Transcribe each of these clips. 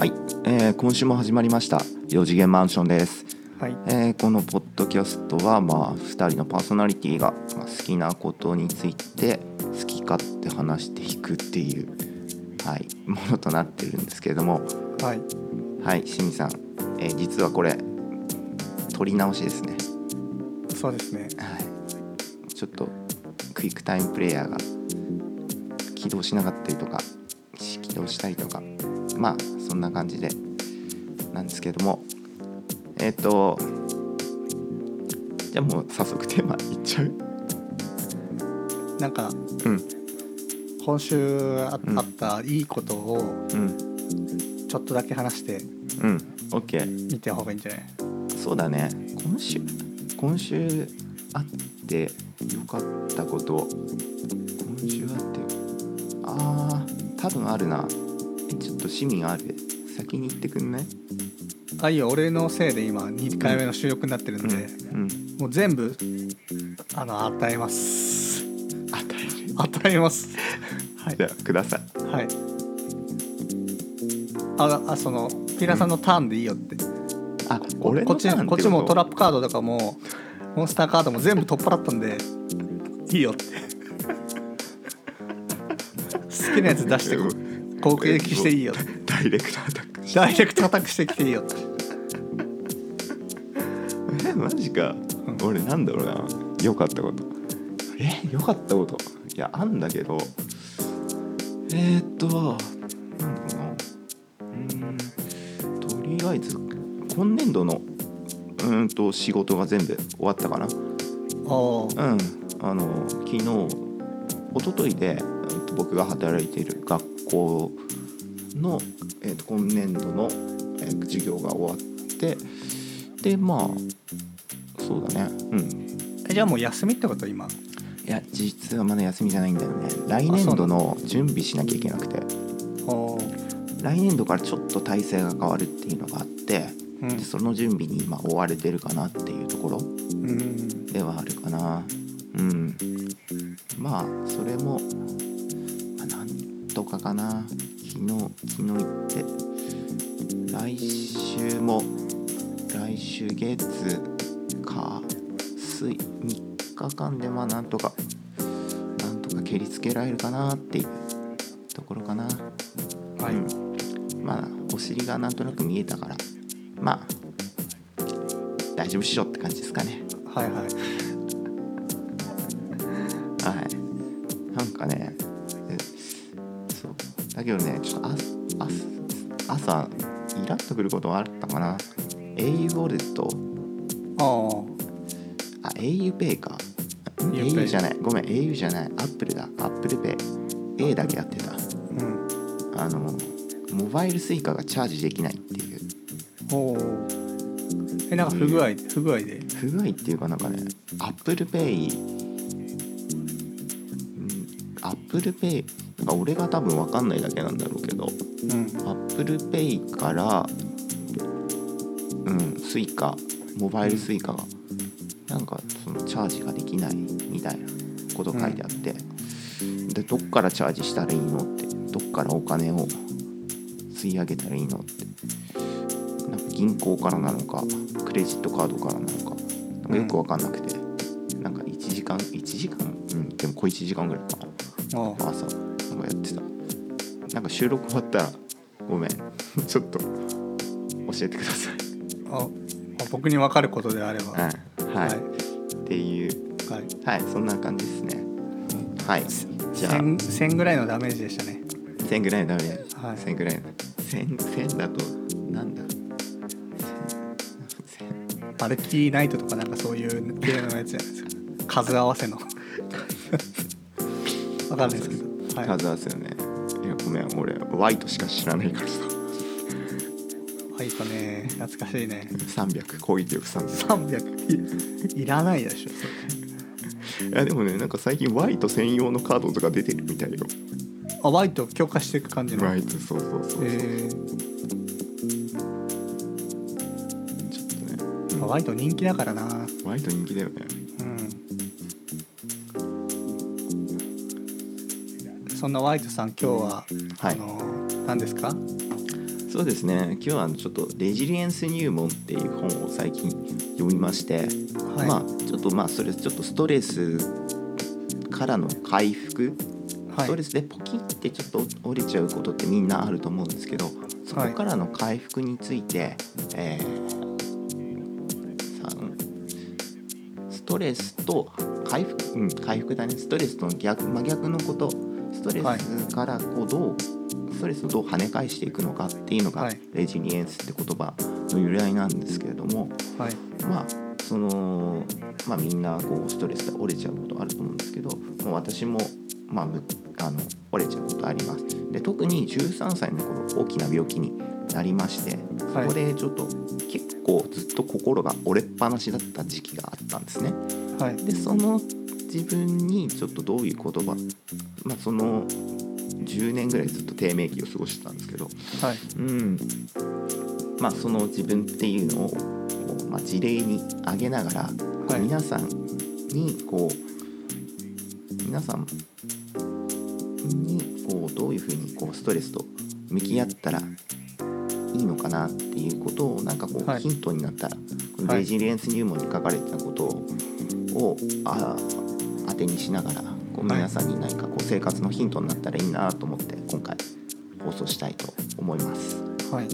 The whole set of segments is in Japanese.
はい、えー今週も始まりました。4次元マンションです、はい、えーこのポッドキャストはまあ2人のパーソナリティがまあ好きなことについて好き勝手話していくっていうはいものとなってるんですけれども。はい、はい清水さん、えー実はこれ撮り直しですね。そうですね。はい。ちょっとクイックタイムプレイヤーが起動しなかったりとか起動したりとか。まあそんな感じで。なんですけども。えっ、とじゃあもう早速テーマいっちゃう？なんかうん。今週あ,、ったいいことをうん。ちょっとだけ話してうん。OK みた方がいいんじゃない？そうだね。今週今週あってよかったこと。今週あってよあー多分あるな。えちょっと市民ある先に言ってくんない？あいいよ。俺のせいで今2回目の収録になってるんで、うんもう全部あの与えます。与える与えます。はい。じゃあください。はい。ああそのピラさんのターンでいいよって。あこ俺こっちこっちもトラップカードとかもモンスターカードも全部取っ払ったんでいいよって。好きなやつ出してこ攻撃していいよ。ダイレクトアタックダイレクトアタックしてきていいよ。えマジか、うん俺なんだろうな。良かったこと。え良かったこと。いやあんだけど。えー、っとなんだろうな。うーんとりあえず今年度のうーんと仕事が全部終わったかな。おーうん。あの昨日一昨日でうんと僕が働いている学校の、えーと今年度の、えー授業が終わってでまあそうだね。うん。えじゃあもう休みってこと今？いや実はまだ休みじゃないんだよね。来年度の準備しなきゃいけなくて。来年度からちょっと体制が変わるっていうのがあってうん。でその準備に今追われてるかなっていうところうん。ではあるかな。うん。まあそれも、とかかな。昨日昨日行って。来週も来週月火水3日間でまあなんとかなんとか蹴りつけられるかなっていうところかな。はい、うん、まあお尻がなんとなく見えたからまあ大丈夫っしょって感じですかね。はいはいはい。けどね、ちょっとああ朝、イラッとくることはあったかな。au ウォレット、おーあ、auPay か。ん au じゃない。ごめん、au じゃない。Apple だ。Apple Pay。A だけやってた。うんあの、モバイル Suica がチャージできないっていう。おーえなんか不具合不具合で？不具合っていうかなんかね Apple Pay うん Apple Pay なんか俺が多分分かんないだけなんだろうけどうん。Apple Pay からうんスイカモバイルスイカがなんかそのチャージができないみたいなこと書いてあって、でどっからチャージしたらいいのってどっからお金を吸い上げたらいいのってなんか銀行からなのかクレジットカードからなのかなんかよく分かんなくて、なんか1時間1時間？うんでも小1時間ぐらいかな。朝なんかやってた。なんか収録終わったらごめん。ちょっと。教えてください。ああ僕に分かることであれば。はうんはい、っていう。い、はい、はい。そんな感じですね。はい。じゃあ。1000, 1000ぐらいのダメージでしたね。1000ぐらいのダメはい。1000ぐらいの。1000, 1000だとなんだ。1000バルキーナイトとかなんかそういう系のやつじゃないですか。数合わせの。わかんないですけど、はい、数合わせよね。いやごめん俺ワイトしか知らないからさ。ファイトね懐かしいね。300攻撃力300 300いいらないでしょそれ。いやでもねなんか最近ワイト専用のカードとか出てるみたいよ。あワイト強化していく感じの。ワイトそうそうそうそう、え。ちょっとね。ー、ワイト人気だからな。ワイト人気だよねそんなワイトさん今日は、はい。あの何ですか？そそうですね。今日はちょっと「レジリエンス入門」っていう本を最近読みまして、はい。まあちょっとまあそれちょっとストレスからの回復はい。ストレスでポキってちょっと折れちゃうことってみんなあると思うんですけどそこからの回復について、えーさストレスと回復、うん、回復だね。ストレスとの逆真逆のことストレスからこうどう、ストレスをどう跳ね返していくのかっていうのが、はい。レジリエンスって言葉の由来なんですけれどもはい。まあそのまあみんなこうストレスで折れちゃうことあると思うんですけどもう私もまあむあの折れちゃうことあります。で特に13歳の頃大きな病気になりましてそこでちょっと結構ずっと心が折れっぱなしだった時期があったんですね。はい。でその自分にちょっとどういう言葉まあその10年ぐらいずっと低迷期を過ごしてたんですけどはい。うん、まあその自分っていうのをこう、まあ、事例に挙げながら、はい。皆さんにこう皆さんにこうどういうふうにこうストレスと向き合ったらいいのかなっていうことをなんかこう、はい。ヒントになったらこのはい。レジリエンス入門に書かれてたことを,、をあ当てにしながらこうはい皆さんに何かこう生活のヒントになったらいいなと思って今回放送したいと思います。はい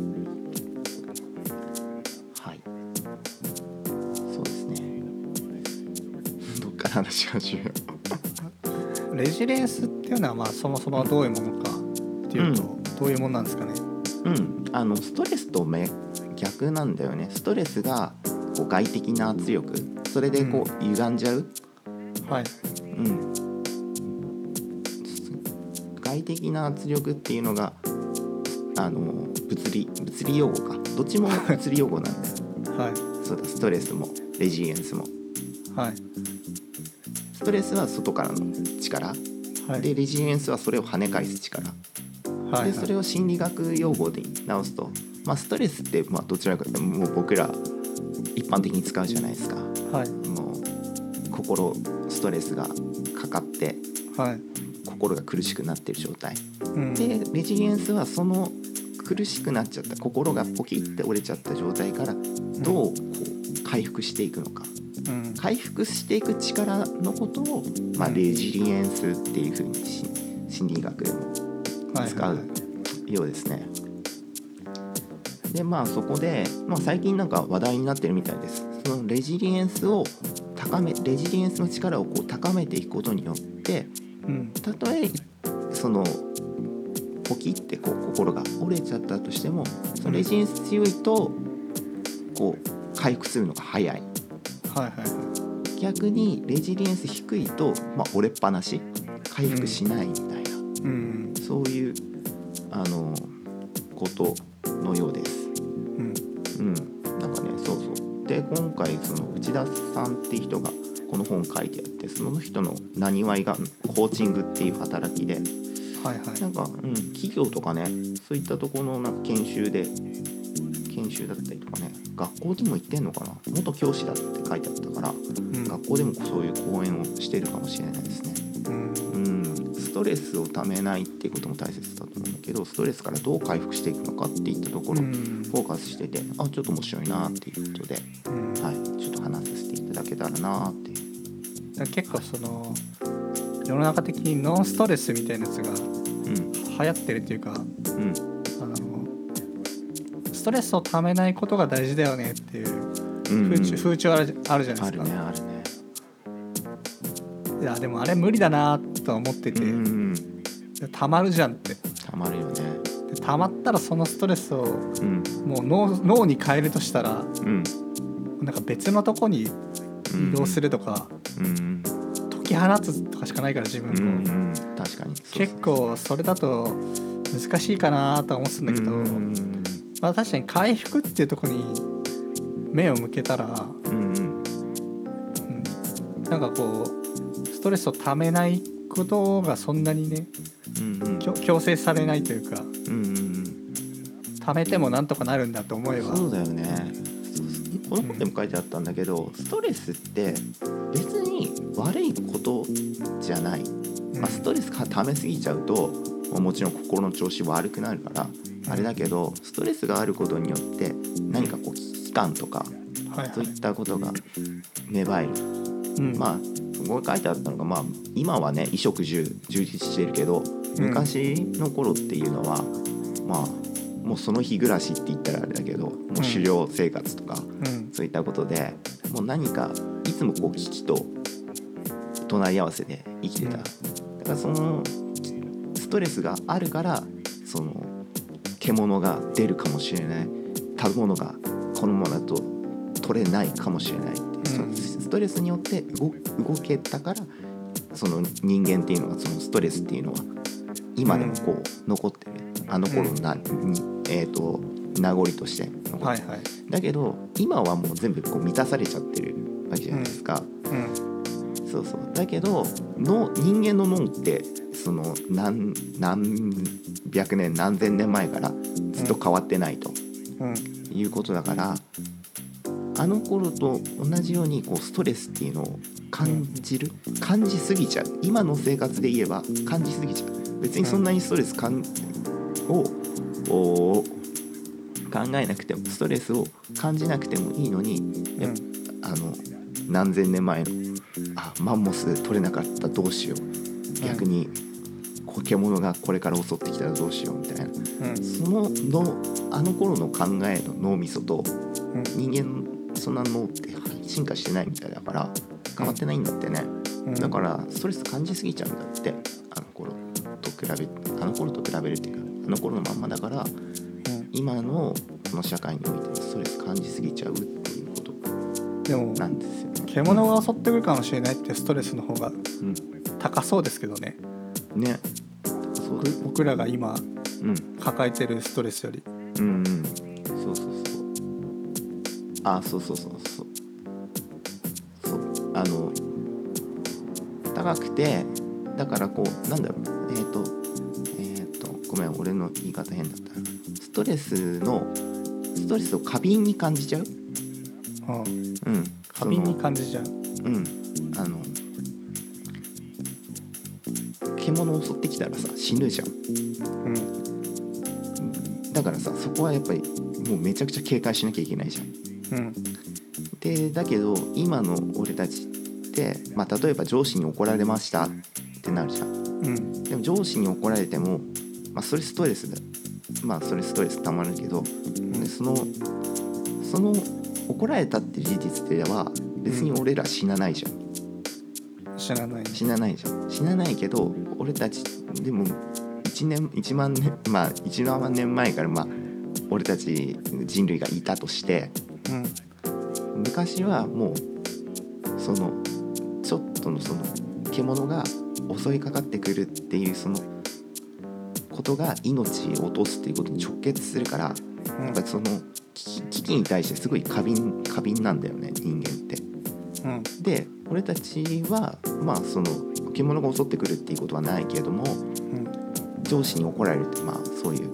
はい。そうですね。どっから話しましょう。レジリエンスっていうのはまあそもそもどういうものかっていうと、どういうものなんですかね？うん、あのストレスとめ逆なんだよね。ストレスがこう外的な圧力、それでこう歪んじゃう。はいうん。外的な圧力っていうのがあの物理物理用語か。どっちも物理用語なんだよ。はいそうだ、ストレスもレジリエンスも。はいストレスは外からの力。はいでレジリエンスはそれを跳ね返す力。はいでそれを心理学用語で直すと、まあ、ストレスってまあどちらかというともう僕ら一般的に使うじゃないですかはいもう心ストレスがかかってはい。心が苦しくなってる状態。うん。でレジリエンスはその苦しくなっちゃった心がポキって折れちゃった状態からどうこう回復していくのか。うん。回復していく力のことを、まあ、レジリエンスっていうふうにし心理学でもはい。使うようですね。でまあそこで、まあ、最近なんか話題になってるみたいです。そのレジリエンスを高めレジリエンスの力をこう高めていくことによってうんたとえそのポキってこう心が折れちゃったとしてもそのレジリエンス強いとこう回復するのが早い。はいはい逆にレジリエンス低いと、まあ、折れっぱなし回復しないみたいな。うんそういうあのことのようです。うんうん。で今回その内田さんっていう人がこの本書いてあってその人のなにわいがコーチングっていう働きではいはい。なんか、うん、企業とかねそういったところのなんか研修で研修だったりとかね学校でも行ってんのかな元教師だって書いてあったからうん。学校でもそういう講演をしてるかもしれないですね。うん。うん、ストレスをためないっていうことも大切だと思うんだけどストレスからどう回復していくのかっていったところ、うん。フォーカスしててあちょっと面白いなっていうことで、うん。はい、ちょっと話させていただけたらなっていう。結構その世の中的にノンストレスみたいなやつがうん。流行ってるっていうかうん。あのストレスをためないことが大事だよねっていううん風潮,、風潮あるあるじゃないあるですか、ねあるね。いやでもあれ無理だなとは思ってて、うん。うん、たまるじゃんって。たまるよね。でたまったらそのストレスをうん。もう脳脳に変えるとしたらうん。なんか別のとこにうん、移動するとか、うん。うん解き放つとかしかないから自分うんも、うん、確かに。結構それだと難しいかなとは思ってたんだけど、うんうんまあ、確かに回復っていうところに目を向けたら、うんうん。うん、なんかこうストレスをためないことがそんなにねうんうん。強強制されないというかうんうんうん。ためてもなんとかなるんだと思えば。そうだよね。この本でも書いてあったんだけど、ストレスって別に悪いことじゃない、うん。まあ、ストレスがためすぎちゃうとまあもちろん心の調子悪くなるからあれだけどストレスがあることによって何かこう危機感とかはいはい。そういったことが芽生える。うん。まあここに書いてあったのが、まあ、今はね衣食住充実してるけどうん。昔の頃っていうのは、まあもうその日暮らしって言ったらあれだけどもう狩猟生活とか、うん。そういったことでもう何かいつもこう危機と隣り合わせで生きてた、うん。だからそのストレスがあるからその獣が出るかもしれない。食べ物がこのままだと取れないかもしれないってトレスによって動動けたからその人間っていうのがそのストレスっていうのは今でもこう残ってる、あの頃のな、にえー、と名残として残ってる。はいはい。だけど今はもう全部こう満たされちゃってるわけじゃないですか、うん。そうそう。だけどの人間の脳ってその何何百年何千年前からずっと変わってないとうん。いうことだから、あの頃と同じようにこうストレスっていうのを感じる感じすぎちゃう。今の生活で言えば感じすぎちゃう。別にそんなにストレスかんをお考えなくてもストレスを感じなくてもいいのにやっあの何千年前のあマンモス取れなかったどうしよう。逆にこ獣がこれから襲ってきたらどうしようみたいな。うん。そののあの頃の考えの脳みそとうん。人間そんな脳って進化してないみたいだから変わってないんだってね、うん。だからストレス感じすぎちゃうんだって。あの頃と比べあの頃と比べるっていうかあの頃のまんまだからうん。今のこの社会においてもストレス感じすぎちゃうっていうことでもなんですよね。獣が襲ってくるかもしれないってストレスの方がうん。高そうですけどね。ね。そう僕僕らが今うん。抱えてるストレスより。うんうん。そうそうそうあそうそうそうそう。そうあの高くてだからこうなんだろうえっ、とえっ、とごめん俺の言い方変だった。なストレスのストレスを過敏に感じちゃう？うんうん。過敏に感じちゃう。うん。あの獣を襲ってきたらさ死ぬじゃん。うん。だからさそこはやっぱりもうめちゃくちゃ警戒しなきゃいけないじゃんうん。でだけど今の俺たちって、まあ、例えば上司に怒られましたってなるじゃん。うん。でも上司に怒られても、まあ、それストレスだ。まあそれストレスたまるけどでそのその怒られたって事実では別に俺ら死なないじゃん。知らない。ね死なないじゃん。死なないけど俺たちでも1年1万年まあ1万年前からまあ俺たち人類がいたとしてうん。昔はもうそのちょっとのその獣が襲いかかってくるっていうそのことが命を落とすっていうことに直結するからうん。やっぱりその危機に対してすごい過敏過敏なんだよね人間って。うん。で俺たちはまあその獣が襲ってくるっていうことはないけれどもうん。上司に怒られるってまあそういう、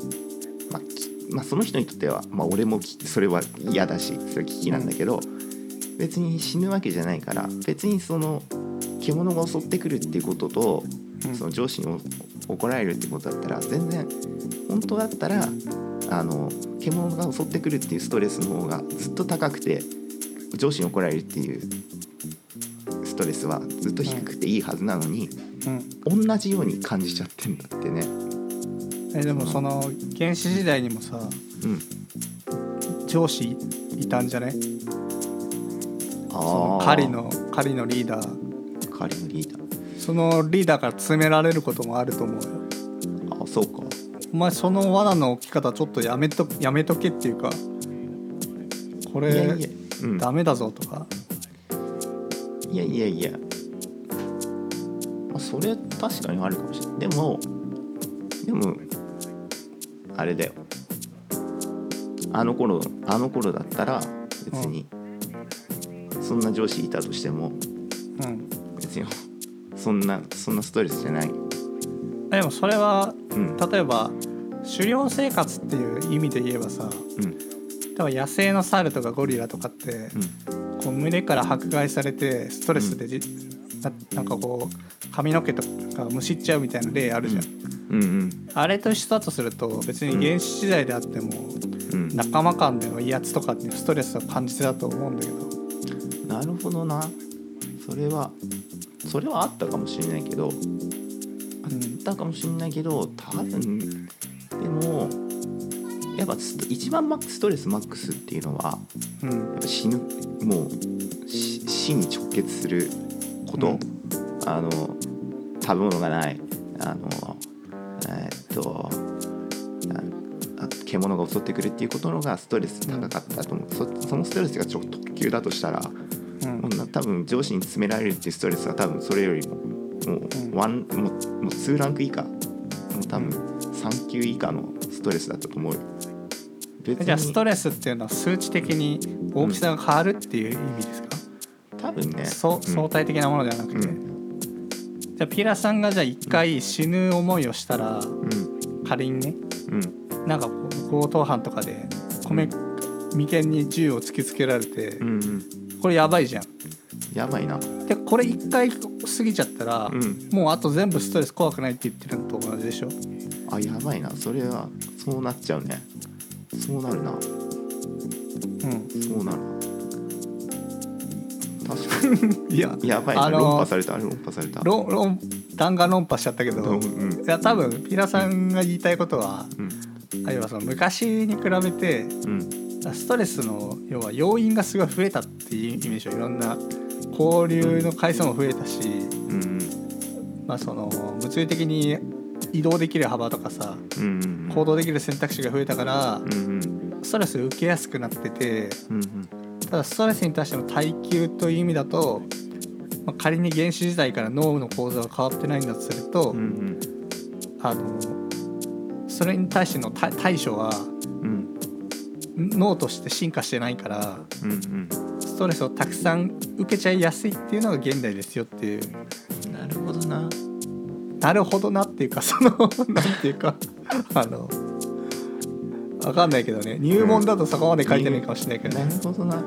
まあ、その人にとっては、まあ、俺もきそれは嫌だしそれ危機なんだけど、別に死ぬわけじゃないから別にその獣が襲ってくるっていうことと、うん。その上司にお怒られるってことだったら全然本当だったらあの獣が襲ってくるっていうストレスの方がずっと高くて上司に怒られるっていうストレスはずっと低くていいはずなのに、うん。同じように感じちゃってんだってね。えでもその原始時代にもさうん、上司いたんじゃねそあのー狩りの狩りのリーダー。狩りのリーダー。そのリーダーから詰められることもあると思うよ。あそうか。お前その罠の置き方ちょっとやめとやめとけっていうかこれいやいや、うん、ダメだぞとか。いやいやいや、まあ、それ確かにあるかもしれない。でもでもあれだよ。あの頃あの頃だったら別にそんな上司いたとしてもうん。別にそんなそんなストレスじゃない。でもそれはうん。例えば狩猟生活っていう意味で言えばさうん。例えば野生の猿とかゴリラとかってうん。こう群れから迫害されてストレスでじ、ななんかこう髪の毛とかむしっちゃうみたいな例あるじゃん、うんうん。あれと一緒だとすると別に原始時代であってもうん。仲間間での威圧とかってストレスを感じてたと思うんだけど。なるほどな。それはそれはあったかもしれないけどあったかもしれないけど多分でもやっぱ一番マックストレスマックスっていうのはうん。やっぱ死ぬもうし死に直結すること、うん。あの食べ物がない。あのえーっと獣が襲ってくるっていうことのがストレス高かったと思う、そそのストレスがちょっと特急だとしたらうん。多分上司に詰められるっていうストレスは多分それよりももううん。ワン、もうもう2ランク以下。もう多分3級以下のストレスだったと思う。よ別じゃあストレスっていうのは数値的に大きさが変わるっていう意味ですか、多分ね。そう相対的なものではなくて、うん。じゃあピラさんがじゃあ一回死ぬ思いをしたらうん。仮にねうん。なんか強盗犯とかで米眉間に銃を突きつけられて、うんうん。これやばいじゃん。やばいな。でこれ一回過ぎちゃったら、うん。もうあと全部ストレス怖くないって言ってるのと同じでしょ。あやばいな。それはそうなっちゃうね。そうなるな。うん。そうなる。確か いやにやばいなあの論破された。論破された。論論弾丸論破しちゃったけど、うんいうん。や多分ピラさんが言いたいことはうん。あるいはその昔に比べてうん。ストレスの要は要因がすごい増えたっていう意味でしょいろんな交流の回数も増えたし、うんまあ、その物理的に移動できる幅とかさうんうん行動できる選択肢が増えたからうんうん。ストレス受けやすくなっててうんただストレスに対しての耐久という意味だと、まあ、仮に原始時代から脳の構造が変わってないんだとすると、うんうん。あのそれに対しての対対処はうん。脳として進化してないからうんうん。ストレスをたくさん受けちゃいやすいっていうのが現代ですよっていう。なるほどな。なるほどなっていうかそのなんていうかあのわかんないけどね。入門だとそこまで書いてないかもしれないけどなねるほどな。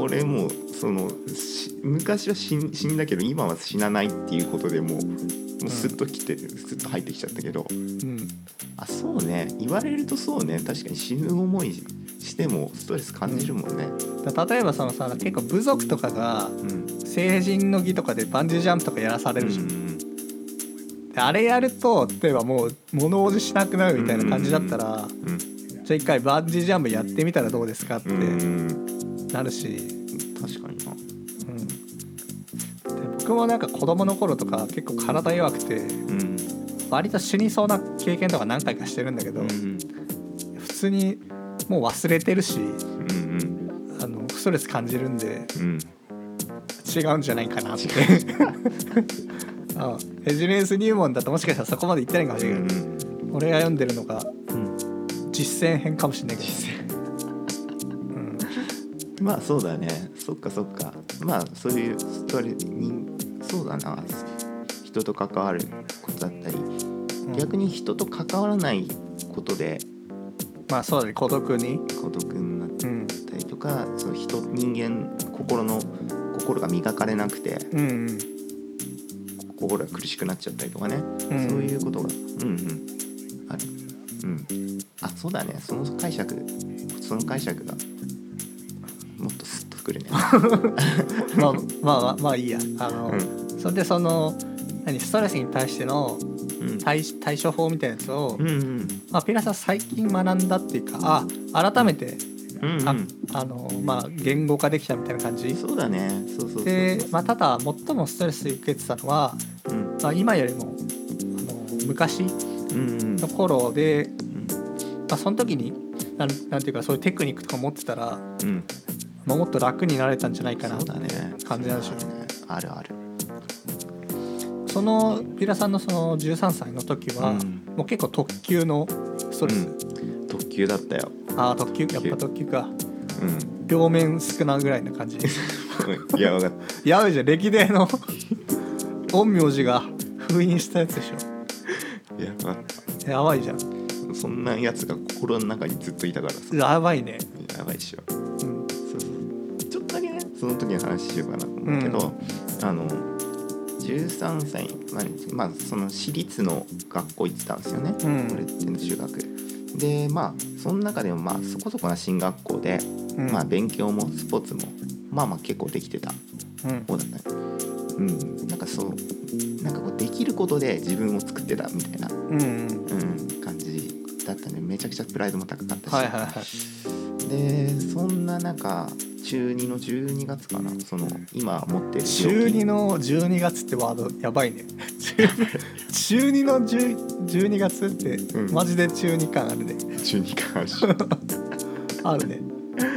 俺もうそのし昔は死ん死んだけど今は死なないっていうことでもうもうスッときて、スッと入ってきちゃったけど。うん。あそうね。言われるとそうね。確かに死ぬ思いしてもストレス感じるもんね。だ例えばそのさ結構部族とかがうん。成人の儀とかでバンジージャンプとかやらされるじゃん、うんであれやると例えばもう物おじしなくなるみたいな感じだったら、うんじゃあ一回バンジージャンプやってみたらどうですかってうん。うんなるし、確かにな。うん。で僕もなんか子供の頃とか結構体弱くてうん。割と死にそうな経験とか何回かしてるんだけど、うん。普通にもう忘れてるしうんあのストレス感じるんでうん。違うんじゃないかなって。あエジネース入門だともしかしたらそこまでいってないかもしうれないけど、ん。俺が読んでるのがうん実践編かもしれないけど、うん、まあそうだね。そっかそっか。まあそういうストレにそうだな。人と関わることだったり、逆に人と関わらないことで。まあそうだね。孤独に、孤独になっうん、たりとかその人人間心の心が磨かれなくて。うんうん。心が苦しくなっちゃったりとかね、うん。そういうことがうんうん。あるうん。あそうだね。その解釈。その解釈が。もっとスッとくるね。まあまあまあまあいいや。あの、うそれでその何ストレスに対してのうん。対対処法みたいなやつを、うんうん。まあ、ピラさん最近学んだっていうかあ改めて、うんうん。ああのまあ言語化できたみたいな感じ。そうだね。そうそう。で、まあ、ただ最もストレス受けてたのは、うん。まあ、今よりもあの昔の頃で、うん。まあ、その時になんなんていうかそういうテクニックとか持ってたら、うん。まあ、もっと楽になれたんじゃないかなそうだね。感じなんで。しょうそうだねあるある。そのピラさんのその13歳の時は、うん。もう結構特急のストレス、うん。特急だったよ。ああ特急？やっぱ特急。か。うん。両面少なぐらいな感じ。いや分かっ やばいじゃん。歴代の 陰陽師が封印したやつでしたいややばいじゃん。たそんなやつが心の中にずっといたからさ。やばいね、やばいっしょ。うん、そうそう。ちょっとだけねその時の話しようかなと思うけど、あの13歳までまあその私立の学校行ってたんですよね、うん。俺っての中学。でまあその中でもまあそこそこな進学校で、うん。まあ勉強もスポーツもまあまあ結構できてたうん。方だった。ねうん。なんかそうなんかこうできることで自分を作ってたみたいな、うんうん。うん、感じだったね。めちゃくちゃプライドも高かったし、はいはいはい。でそんな中中2の12月かな。その今持ってる中病気。2の12月ってワードやばいね。中2の10 12月ってうん。マジで中2感あるね。中2かしあるね。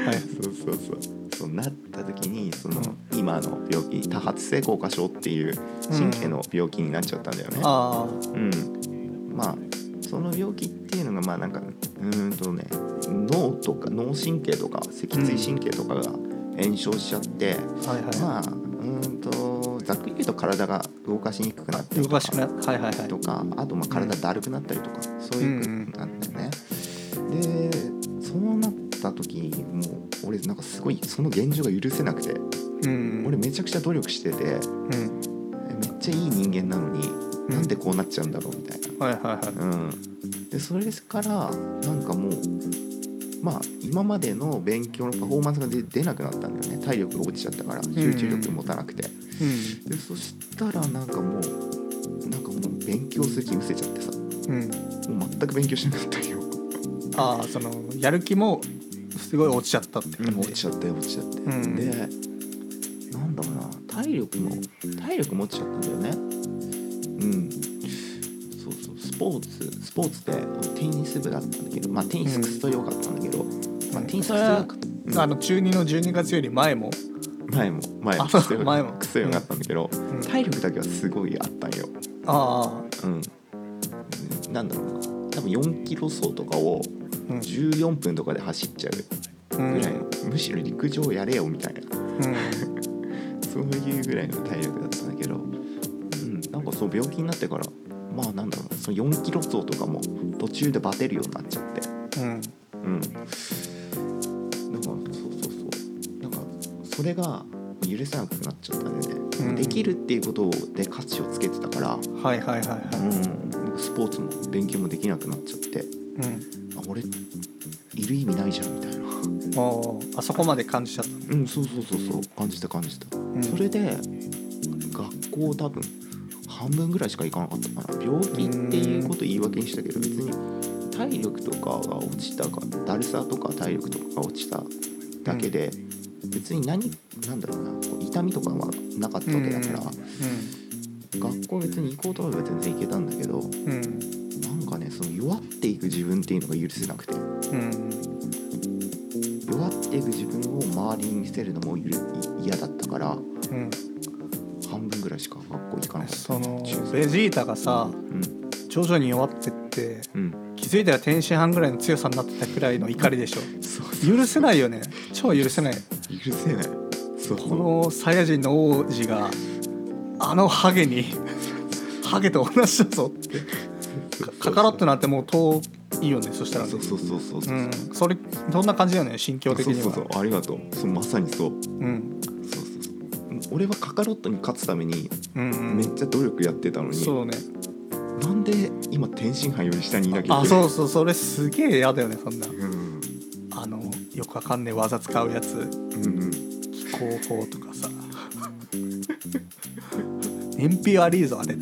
はい。そうそうそうなった時にその、う。今の病気多発性硬化症っていう。神経の病気になっちゃったんだよね、あう。ん、まあその病気っていう。のがまあなんかう。ーんとね脳とか脳神経とか脊椎神経とかが炎症しちゃって、あはいはい、まあう。ーんとざっくり言う。と体が動かしにくくなったりとか動かしくなはいはいはいとかあとまあ体だるくなったりとか、そう。いう。ことなんだよね。でそうなった時もう俺なんかすごいその現状が許せなくてうん。俺めちゃくちゃ努力しててうん。めっちゃいい人間なのにうん。なんでこうなっちゃうんだろうみたいな。はいはいはい。うん、でそれからなんかもうまあ今までの勉強のパフォーマンスが出出なくなったんだよね。体力が落ちちゃったから集中力持たなくて、うん。でそしたらなんかもうなんかもう勉強する気失せちゃってさ。もうん。う全く勉強しなかったよ、ああそのやる気もすごい落ちちゃったって感じ。落ちちゃったよ落ちちゃって、うん。でなんだろうな。体力も体力持っちゃったんだよね。うん。そうそう。スポーツスポーツでテニス部だったんだけどまあテニスくそ良かったんだけど、まあ、テニスくそ良かった、うんあの中2の12月より前も？前も前も前も。クソ良かったんだけど、ん。体力だけはすごいあったんよ。あうん。なんだろうな。多分4キロ走とかをあうん14分とかで走っちゃううんぐらいの、むしろ陸上やれよみたいな。うんそういうぐらいの体力だったんだけど、うん、なんかそう病気になってからまあなんだろうなその4キロ走とかも途中でバテるようになっちゃって。うん。うん。なんかそうそうそう。なんかそれが許せなくなっちゃったんでね、うん。できるっていうことで価値をつけてたから、はいはいはいはいうん、スポーツも勉強もできなくなっちゃってうんあ俺いる意味ないじゃんみたいな。おーあそこまで感じちゃった。うんそうそうそうそう。感じた感じた。うん。それで学校多分半分ぐらいしか行かなかったかな。病気っていうこと言い訳にしたけど別に体力とかが落ちたかだるさとか体力とかが落ちただけで、別に何なんだろうなこう痛みとかはなかったわけだから、学校別に行こうと思えば全然行けたんだけどうんその弱っていく自分っていうのが許せなくて。うん弱っていく自分を周りに見せるのも嫌だったからうん半分ぐらいしか学校行かなかった。その中ベジータがさうん。徐々に弱ってってうん。気づいたら天津飯ぐらいの強さになってたくらいの怒りでしょ。許せないよね。超許せない。許せない。このサイヤ人の王子があのハゲにハゲと同じだぞって。かカカロットなんてもう遠いよねそしたらね。そうそうそうそうそう。う、ん。それそんな感じだよね心境的には。そうそうそうありがとう。そうまさにそう。うん。そうそうそう。俺はカカロットに勝つためにうんうん。めっちゃ努力やってたのに、そうね。なんで今天津飯より下にいなきゃいあけない？そうそうそれすげえ嫌だよねそんな。うん。あのよくわかんねえ技使うやつ。うんうん。気候法とかさ。燃費悪いぞあれ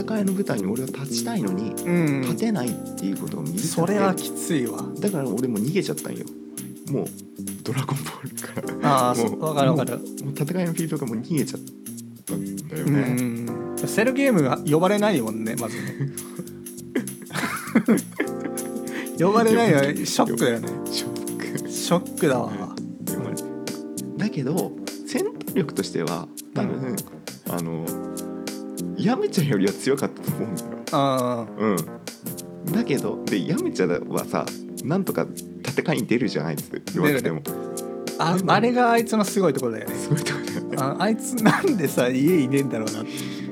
戦いの舞台に俺は立ちたいのにうん。立てないっていうことを見せてそれはきついわ。だから俺も逃げちゃったんよ。もうドラゴンボールから。ああもそう。わかるわかる。もうもう戦いのフィールドがもう逃げちゃったんだようね、ん。セルゲームが呼ばれないもんねまずね。呼ばれないのはショックだよね。ショック。ショックだわ。だけど戦闘力としては多分、あのヤムチャよりは強かったと思うんだよ。あうん。だけどでヤムチャはさなんとか戦いに出るじゃんあいつ弱くても、ああれがあいつのすごいところだよね。すごいとこだよね。ああいつなんでさ家いねえんだろうな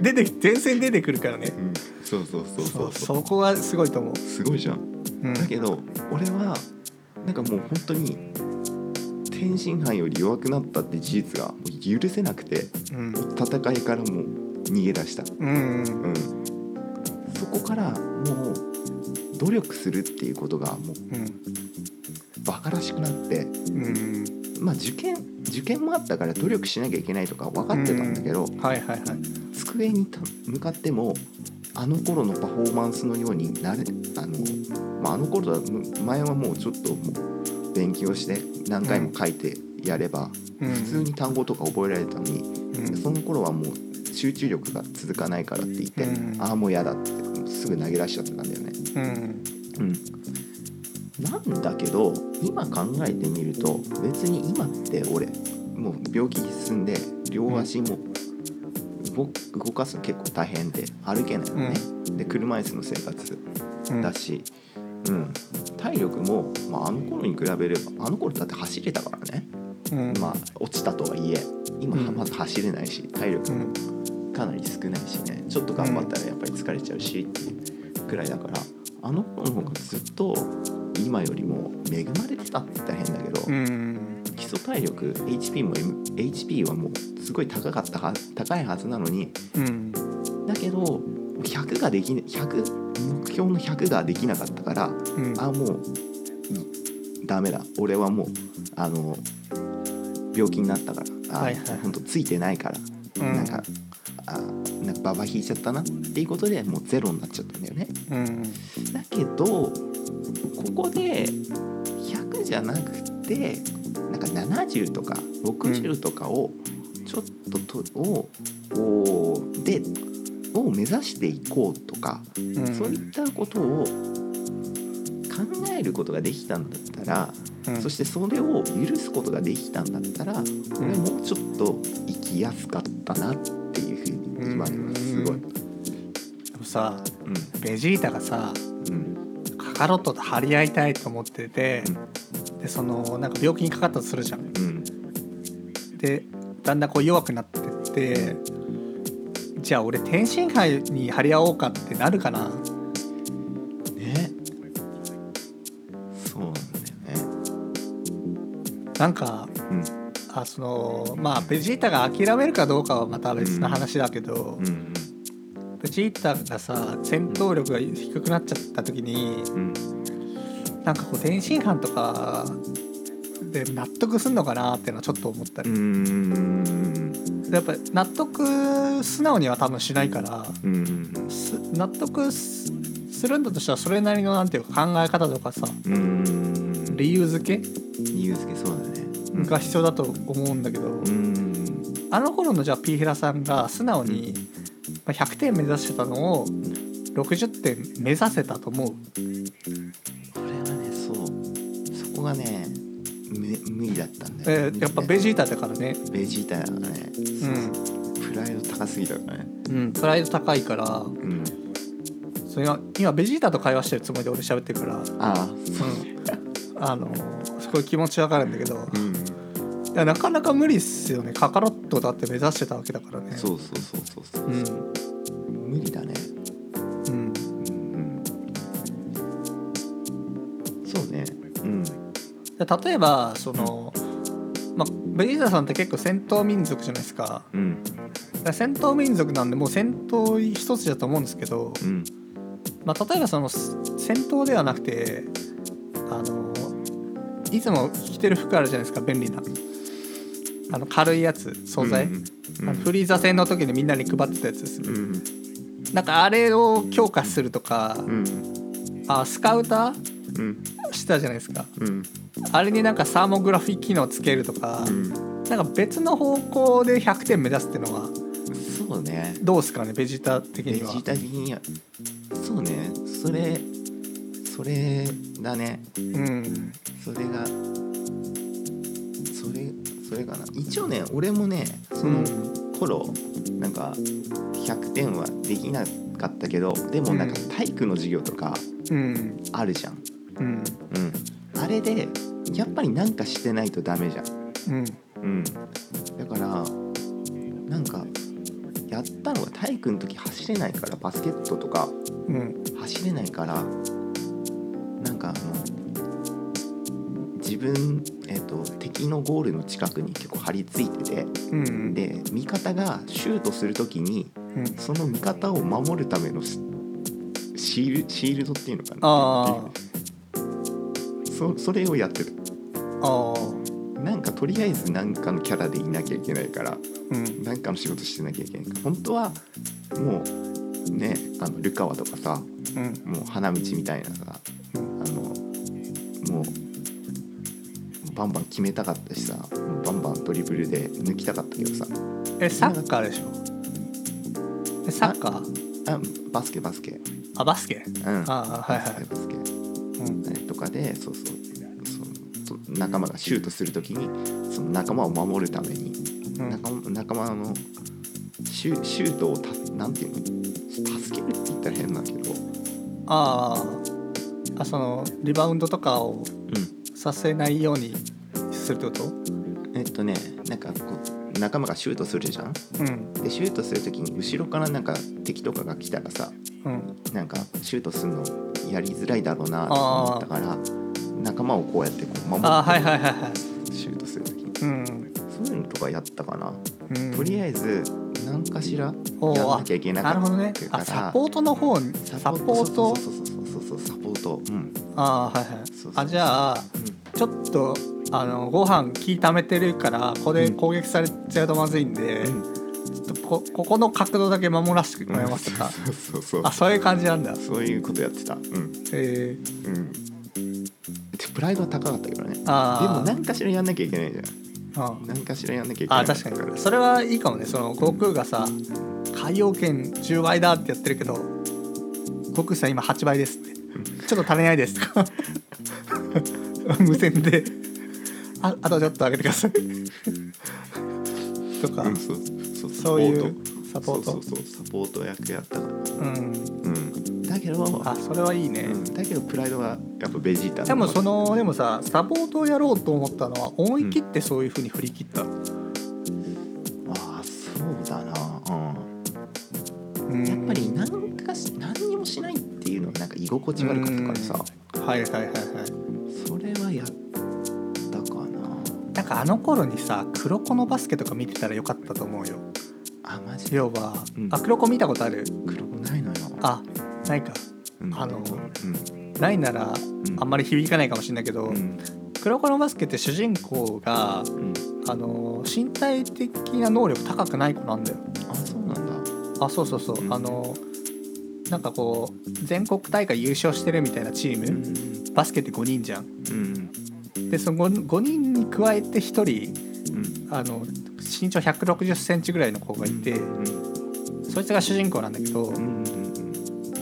出て前線出てくるからね。うん。そうそうそうそそう。うそこがすごいと思う、すごいじゃん。うん、だけど俺はなんかもう本当に天天津飯より弱くなったって事実がもう許せなくてうん。戦いからもう逃げ出した、うん。うん、そこからもう努力するっていうことがもうバカらしくなってうん。まあ受験受験もあったから努力しなきゃいけないとか分かってたんだけど、はいはいはい。机にた向かってもあの頃のパフォーマンスのようになれあの,、まあ、あの頃はむ前はもうちょっともう勉強して何回も書いてやれば、うん。普通に単語とか覚えられたのに、うん。その頃はもう集中力が続かないからって言って、うん。ああもう嫌だってすぐ投げ出しちゃってたんだよね。うん。うん、なんだけど今考えてみると別に今って俺もう病気進んで両足も動動かすの結構大変で歩けないのね、で車椅子の生活うん。だし、うん。体力も、まあ、あの頃に比べればあの頃だって走れたからね、うん。まあ落ちたとはいえ今うん。まず走れないし体力もかなり少ないしね。ちょっと頑張ったらやっぱり疲れちゃうしっていうくらいだからあの頃の方がずっと今よりも恵まれてたって言ったら変だけど、うん。基礎体力 HP も M- HP はもうすごい高かったは高いはずなのにうん。だけど100ができ100目標の100ができなかったからうん。あもういダメだ。俺はもうあの病気になったからあ、はいはい。ほんとついてないから、うん。なんかあなんかババ引いちゃったなっていうことでもうゼロになっちゃったんだよね。うんだけどここで100じゃなくてなんか70とか60とかをちょっとと、ををでを目指していこうとか、うん。そういったことを考えることができたんだったら、うん。そしてそれを許すことができたんだったら、俺もうちょっと生きやすかったなっていうふうに今ではす。ごい。でもさうん。ベジータがさうん。カカロットと張り合いたいと思ってて、でそのなんか病気にかかったとするじゃん。うん。でだんだんこう弱くなってってじゃあ俺天津飯に張り合おうかってなるかな。ね。そうなんだよね。なんかうんあそのまあベジータが諦めるかどうかはまた別の話だけど、うんベジータがさ戦闘力が低くなっちゃった時にうんなんかこう天津飯とかで納得すんのかなっていうのはちょっと思ったり、やっぱ納得素直には多分しないから納得するんだとしたらそれなりのなんていうか考え方とかさ理由付け？理由付けそうだ。が必要だと思うんだけど、うん。あの頃のじゃあピーヒラさんが素直にまあ100点目指してたのを60点目指せたと思う。これはねそう。そこがねむ無理だったんだよ、えーやっぱベジータだからね。ベジータがね、うん、プライド高すぎたからね。うん、プライド高いから。うん。それは今ベジータと会話してるつもりで俺喋ってるから、ああ。うん、あのすごい気持ちわかるんだけど。うん。いやなかなか無理っすよね。カカロットだって目指してたわけだからね。そうそうそうそうそう、うん。無理だね。うん。うんそうね。うん。で例えばその、まあ、ベジータさんって結構戦闘民族じゃないですか。うん。だから戦闘民族なんでもう戦闘一つだと思うんですけど、うん。まあ、例えばそのす戦闘ではなくてあのいつも着てる服あるじゃないですか便利なあの軽いやつ素材、うんあのフリーザ戦の時にみんなに配ってたやつですね、うんなんかあれを強化するとか、うん。あスカウターうん。してたじゃないですか。うん。あれになんかサーモグラフィー機能つけるとか、うん。なんか別の方向で100点目指すっていうのはそうね。どうですかねベジータ的には。ベジータ的には。そうね。それそれだね。うん。それがそれかな。一応ね俺もねその頃、なんか100点はできなかったけどでもなんかうん。体育の授業とかうん。あるじゃん、うん。うん、あれでやっぱりなんかしてないとダメじゃん、うん。うん、だからなんかやったのが体育の時走れないからバスケットとかうん。走れないからなんかあの自分、えっと敵のゴールの近くに結構張り付いててうんで味方がシュートする時にうん。その味方を守るためのシシールシールドっていうのかな？あそそれをやってる。あなんかとりあえず何かのキャラでいなきゃいけないからうん。何かの仕事してなきゃいけないから本当はもうねあのルカワとかさうん。もう花道みたいなさバンバン決めたかったしさバンバンドリブルで抜きたかったけどさ。えサッカーでしょ？えサッカー？あバスケバスケ。あバスケ？うん。あはいはい。バスケバスケ。うん。えとかでそうそう。そのそ仲間がシュートするときにその仲間を守るために、うん。仲間仲間のシュシュートをたなんていうの？助けるって言ったら変なんだけど、あー。あそのリバウンドとかをうさせないようにするってこと？ん、えっとねなんかこう仲間がシュートするじゃん？うん。でシュートするときに後ろからなんか敵とかが来たらさうん。なんかシュートするのやりづらいだろうなと思ったから仲間をこうやってこう守ってはいはいはいはいシュートするときにうん。そういうのとかやったかな、うん。とりあえず何かしらやんなきゃいけなかったなるほどね。からあサポートの方に？サポートそうそうそうそうそうサポート。うん。あーはいはい。そうそう。あじゃあちょっとあのご飯気溜めてるからここで攻撃されちゃうとまずいんで、うん。ちょっとこここの角度だけ守らせてもらえますか、そうそうそうあそういう感じなんだ。そういうことやってた。うん。え。うん。でプライドは高かったけどね。であー。も何かしらやんなきゃいけないじゃん。あ何かしらやんなきゃいけない。あ確かに。それはいいかもね。その悟空がさ海洋圏10倍だってやってるけど悟空さん今8倍ですって。ちょっと足りないです。と か 無線で。ああとちょっと上げてください。とか、うんそうそうそういうサポート。そうそうサポート役やったから。うん。うん。だけどあそれはいいね、うん。だけどプライドはやっぱベジータでもそのでもさサポートをやろうと思ったのは思い切ってそういうふうに振り切った、ああそうだな。うん。うん。やっぱり何かし何にもしないっていうのはなんか居心地悪かったからさ。はいはいはいはいなんかあの頃にさ黒子のバスケとか見てたらよかったと思うよ。あマジで？要は、うん。あ黒子見たことある？黒子ないのよ。あないか。うん。あのうん。ないならうん。あんまり響かないかもしれないけど、うん。黒子のバスケって主人公がうん。あの身体的な能力高くない子なんだよ。あそうなんだ。あそうそうそう、うん。あのなんかこう全国大会優勝してるみたいなチーム、うん。バスケって5人じゃん。うんでその 5, 5人に加えて1人うん。あの身長1 6 0センチぐらいの子がいて、うんそいつが主人公なんだけど、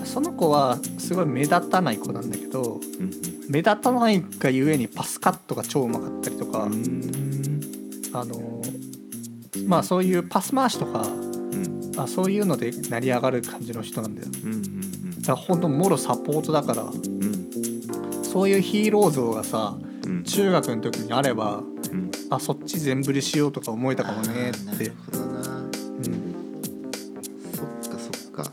その子はすごい目立たない子なんだけどうん。目立たないがゆえにパスカットが超うまかったりとか、うん。あのまあそういうパス回しとかうん。あそういうので成り上がる感じの人なんだよ。だから本当もろサポートだからうん。そういうヒーロー像がさうん中学の時にあればうん。あそっち全振りしようとか思えたかもねって。あーなる、ほどな。うん、そっかそっか。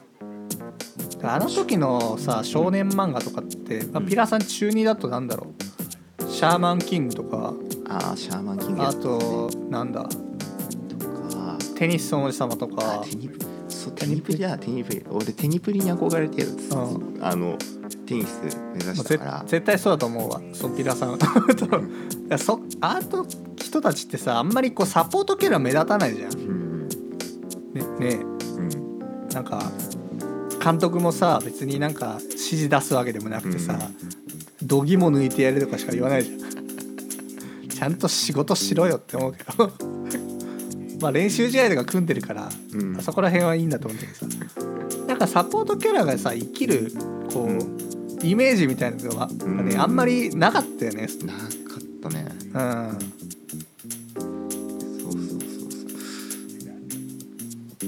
あの時のさ少年漫画とかって、まあ、ピラさん中2だとなんだろう。シャーマンキングとか。ああシャーマンキングやあとなんだ。とか。テニスの王子様とか。あテニプそうテニプリだテニプリ。俺テニプリに憧れてるうあのテニス目指したから。絶対そうだと思うわ。そうピラさん そアート人たちってさあんまりこうサポートキャラ目立たないじゃん。うんねねうん。なんか監督もさ別になんか指示出すわけでもなくてさ、度肝抜いてやるとかしか言わないじゃん。ちゃんと仕事しろよって思うけど。まあ練習試合とか組んでるから、うん。そこら辺はいいんだと思うけどさ。なんかサポートキャラがさ生きるこう、うんイメージみたいなのが、ねうん。あんまりなかったよね。なかったね。うん。そうそうそうそ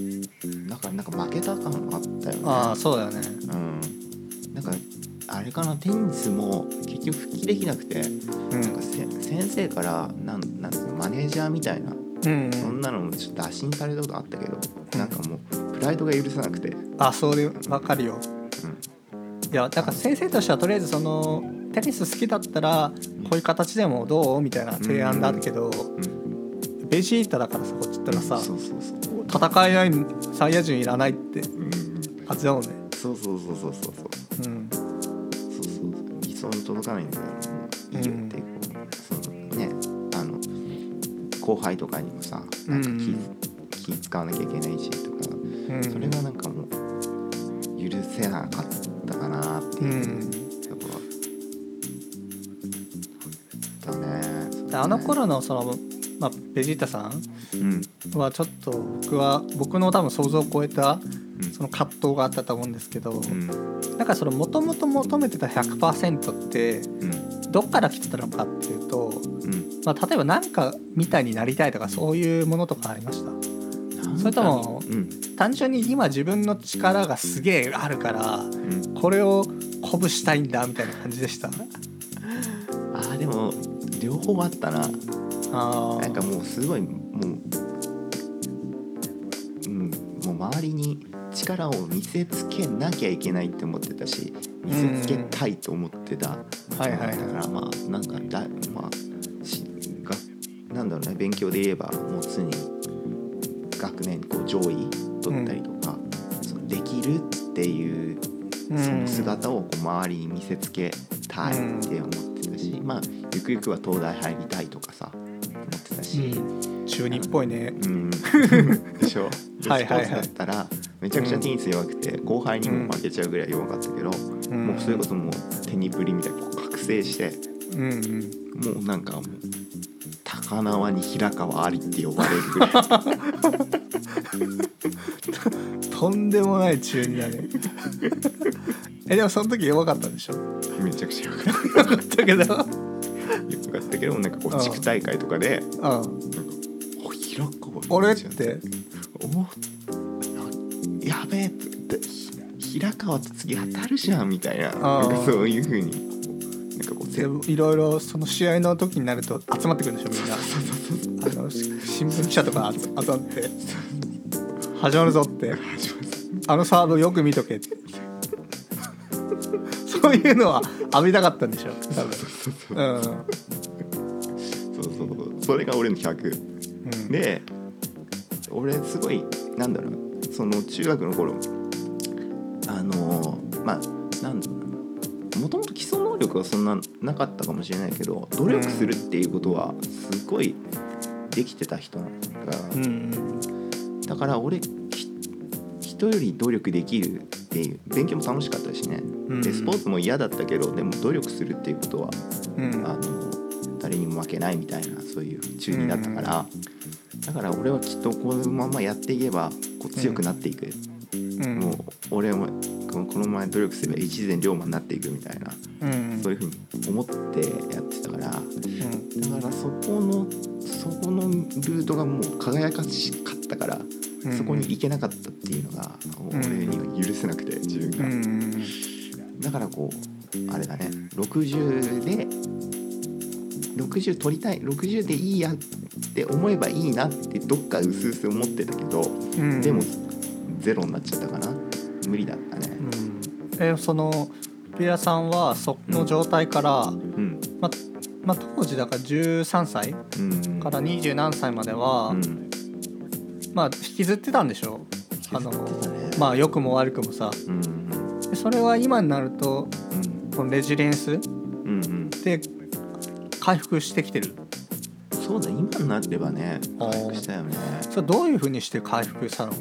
う。だからなんか負けた感あったよね。ああそうだよね。うん。なんかあれかなテニスも結局復帰できなくてうん。なんかせ先生からなんなんつうのマネージャーみたいなうんそんなのもちょっと打診されたことあったけどなんかもうプライドが許さなくて、あそうでわかるよ。うんいやだから先生としてはとりあえずそのテニス好きだったらこういう形でもどう？みたいな提案だったけど、うんベジータだからさこっちったらさ、そうそうそう。戦いないサイヤ人いらないってうん。感じだもんね。そうそうそうそうそうそう。うん。そうそう。理想に届かないんだからもういいよってこう、そのねあの後輩とかにもさなんか気,、うん。気使わなきゃいけないしとかうん。それがなんかもう許せなかった。かなってういうん。ところだね。であの頃のその、まあ、ベジータさんうん。はちょっと僕は僕の多分想像を超えたうん。その葛藤があったと思うんですけど、うん。なんかそのもともと求めてた100%ってうん。どっから来てたのかっていうと、うん。まあ、例えば何かみたいになりたいとかそういうものとかありました？それともうん。単純に今自分の力がすげえあるからうんこれを鼓舞したいんだみたいな感じでした？あーでも両方あったな。あなんかもうすごいもう、うん、もう周りに力を見せつけなきゃいけないって思ってたし見せつけたいと思ってた。はいはいはい。だからまあなんかだまあしがなんだろうね勉強で言えばもう常に学年こう上位取ったりとか、そのできるっていうその姿をこう周りに見せつけたいって思ってたし、まあゆくゆくは東大入りたいとかさ思ってたし、うん。中二っぽいね。うん、でしょ？スポーツだったらめちゃくちゃテニス弱くて後輩にも負けちゃうぐらい弱かったけど、うん。もうそれこそもうテニプリみたいにこう覚醒してうんうん。もうなんかもう高輪に平川ありって呼ばれるぐらい。とんでもない中二だね えでもその時弱かったんでしょ？めちゃくちゃ弱かっ弱かったけど。た弱かったけどなんかこう地区大会とかでうん。なんかお平川俺って？おややべえって。ひ平川と次当たるじゃんみたいな。あーなんかそういうふうに。なんかこうせでいろいろその試合の時になると集まってくるんでしょみんな。あのし新聞記者とか集集まって。始まるぞって。あのサーブよく見とけってそういうのは浴びたかったんでしょ多分うんそうそう。それが俺の100うん。で俺すごいなんだろう。その中学の頃あのまあなんだろうもともと基礎能力はそんななかったかもしれないけど努力するっていうことはすごいできてた人なんだから、うん。だから俺ひ人より努力できるっていう勉強も楽しかったしね、うんでスポーツも嫌だったけどでも努力するっていうことはうん。あの誰にも負けないみたいなそういう中二だったから、だから俺はきっとこのままやっていけばこう強くなっていく、うん。もう俺もこのこのまま努力すれば一前龍馬になっていくみたいな、うん。そういうふうに思ってやってたからだうん。からそこのそこのルートがもう輝かしかったから、うん。そこに行けなかったっていうのが俺には許せなくて自分うが。んだからこうあれだね60で60取りたい60でいいやって思えばいいなってどっかうすうす思ってたけど、うん。でもゼロになっちゃったかな。無理だったね。うん。えそのピアさんはその状態から、うん。ままあ、当時だから13歳うん。から20何歳までは、うん。まあ引きずってたんでしょ？あのまあ良くも悪くもさ。うんでそれは今になるとうん。このレジリエンスで回復してきてる。そうだ今になればね回復したよね。それどういうふうにして回復したの？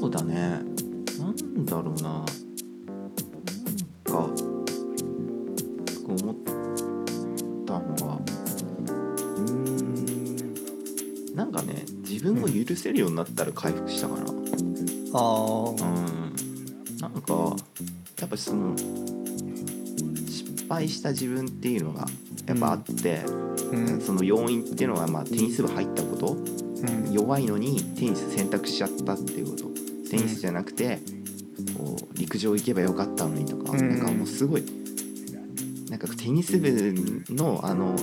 そうだね。なんだろうな。なんか思ったのがうーん。なんかね自分を許せるようになったら回復したかなあうん。なんかやっぱその失敗した自分っていうのがやっぱあって、うん。その要因っていうのがまあテニス部入ったこと。うん。弱いのにテニス選択しちゃったっていうこと。テニスじゃなくて、こう陸上行けばよかったのにとか、うん。なんかもうすごいなんかテニス部のあの、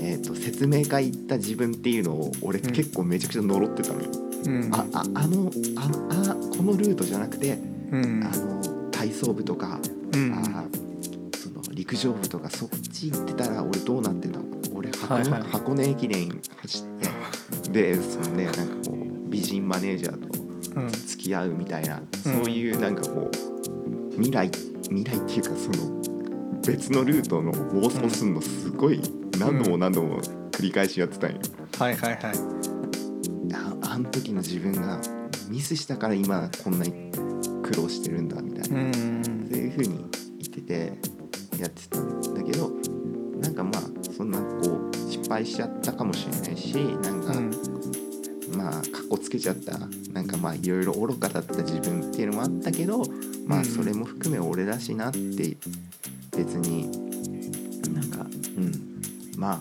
えー、と説明会行った自分っていうのを俺うん結構めちゃくちゃ呪ってたのよ。うん。あああのあのあこのルートじゃなくて、うん。あの体操部とか、うん。あその陸陸上部とかそっち行ってたら俺どうなってたの俺箱,、はいはい。箱根駅伝走って でそのねなんかこう美人マネージャーとうん付き合うみたいな、うん。そういうなんかこう未来未来っていうかその別のルートの妄想すんのすごい何度も何度も繰り返しやってたんよ。はいはいはい。ああの時の自分がミスしたから今こんなに苦労してるんだみたいな、うん。そういう風に言っててやってたんだけどなんかまあそんなこう失敗しちゃったかもしれないしなんか、うん。まあかっこつけちゃったなんかまあいろいろ愚かだった自分っていうのもあったけどまうんあそれも含め俺だしなって別になんかうん。まあ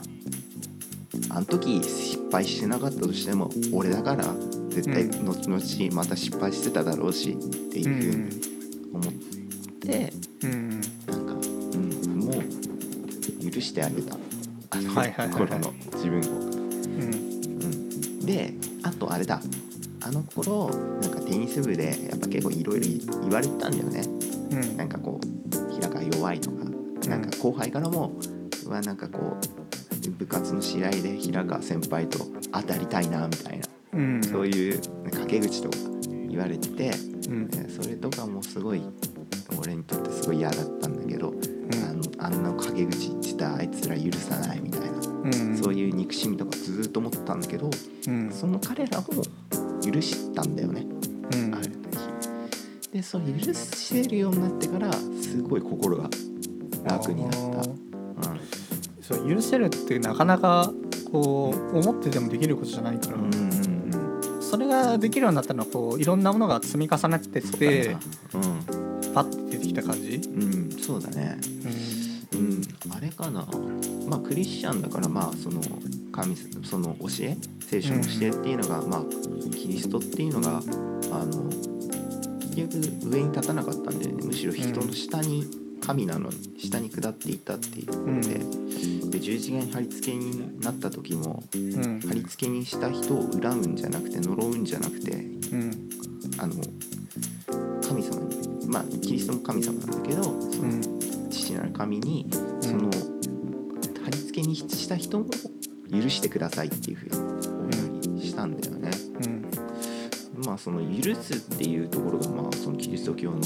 あの時失敗してなかったとしても俺だから絶対後々また失敗してただろうしっていうふうに思ってうん。なん。か、うん、もう許してあげたあの頃の自分を。うん、であとあれだあの頃なん。かテニス部でやっぱ結構いろいろ言われてたん。だよねうん。なん。かこう平が弱いとかなん。か後輩からも、うわなん。かこう部活の試合で平川先輩と当たりたいなみたいな、そういう掛け口とか言われてて、うん。えそれとかもすごい俺にとってすごい嫌だったんだけど、あのあんな陰口言ってたあいつら許さないみたいな、うん。そういう憎しみとかずっと思ってたんだけど、うん。その彼らも許したんだよね、うん。ある時。でそう許せるようになってからすごい心が楽になった、そう許せるってなかなかこう思っててもできることじゃないから、ん、うんうんうんそれができるようになったのはこういろんなものが積み重なっててだなパッて出てきた感じ、うん、うん、そうだね。うん。あれかな。まあクリスチャンだからまあその神その教え？聖書の教えっていうのが、まあキリストっていうのがあの結局上に立たなかったんで、ね、むしろ人の下に神なのに下に下っていったっていうところで,、で十字架に貼り付けになった時もうん。貼り付けにした人を恨むんじゃなくて呪うんじゃなくてうん。あの神様にまあキリストも神様なんだけどその、うん。父なる神にその貼り付けにした人も許してくださいっていうふうにお祈りしたんだよね。うん。まあその許すっていうところがまあそのキリスト教の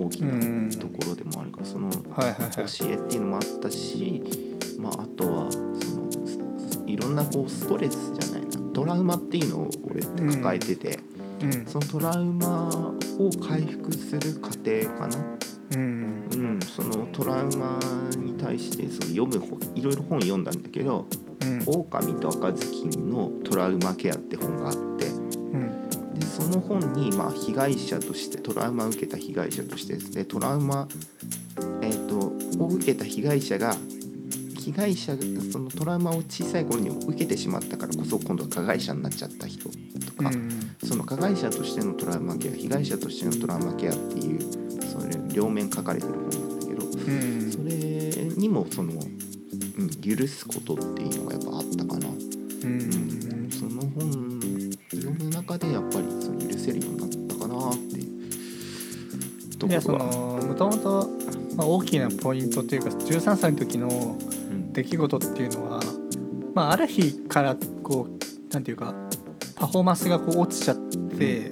大きなうんところでもあるからその教えっていうのもあったし、まあ、あとはそのいろんなこうストレスじゃないなトラウマっていうのを俺って抱えてて、うん。そのトラウマを回復する過程かな。うん。うん、そのトラウマに対してその読む本いろいろ本読んだんだけどうん「狼と赤ずきんのトラウマケア」って本があってうんでその本にまあ被害者としてトラウマを受けた被害者としてですねトラウマ、えー、とを受けた被害者が被害者がそのトラウマを小さい頃に受けてしまったからこそ今度は加害者になっちゃった人とか、その加害者としてのトラウマケア被害者としてのトラウマケアっていうそれ両面書かれてる本なんだけどうん。それにもその、うん、許すことっていうのがやっぱあったかな、ううんん、その本中でやっぱりその許せるようになったかなっていうといやそころは、のもともとまあ大きなポイントというか13歳の時のうん。出来事っていうのは、まあ、ある日からこうなんていうかパフォーマンスがこう落ちちゃって、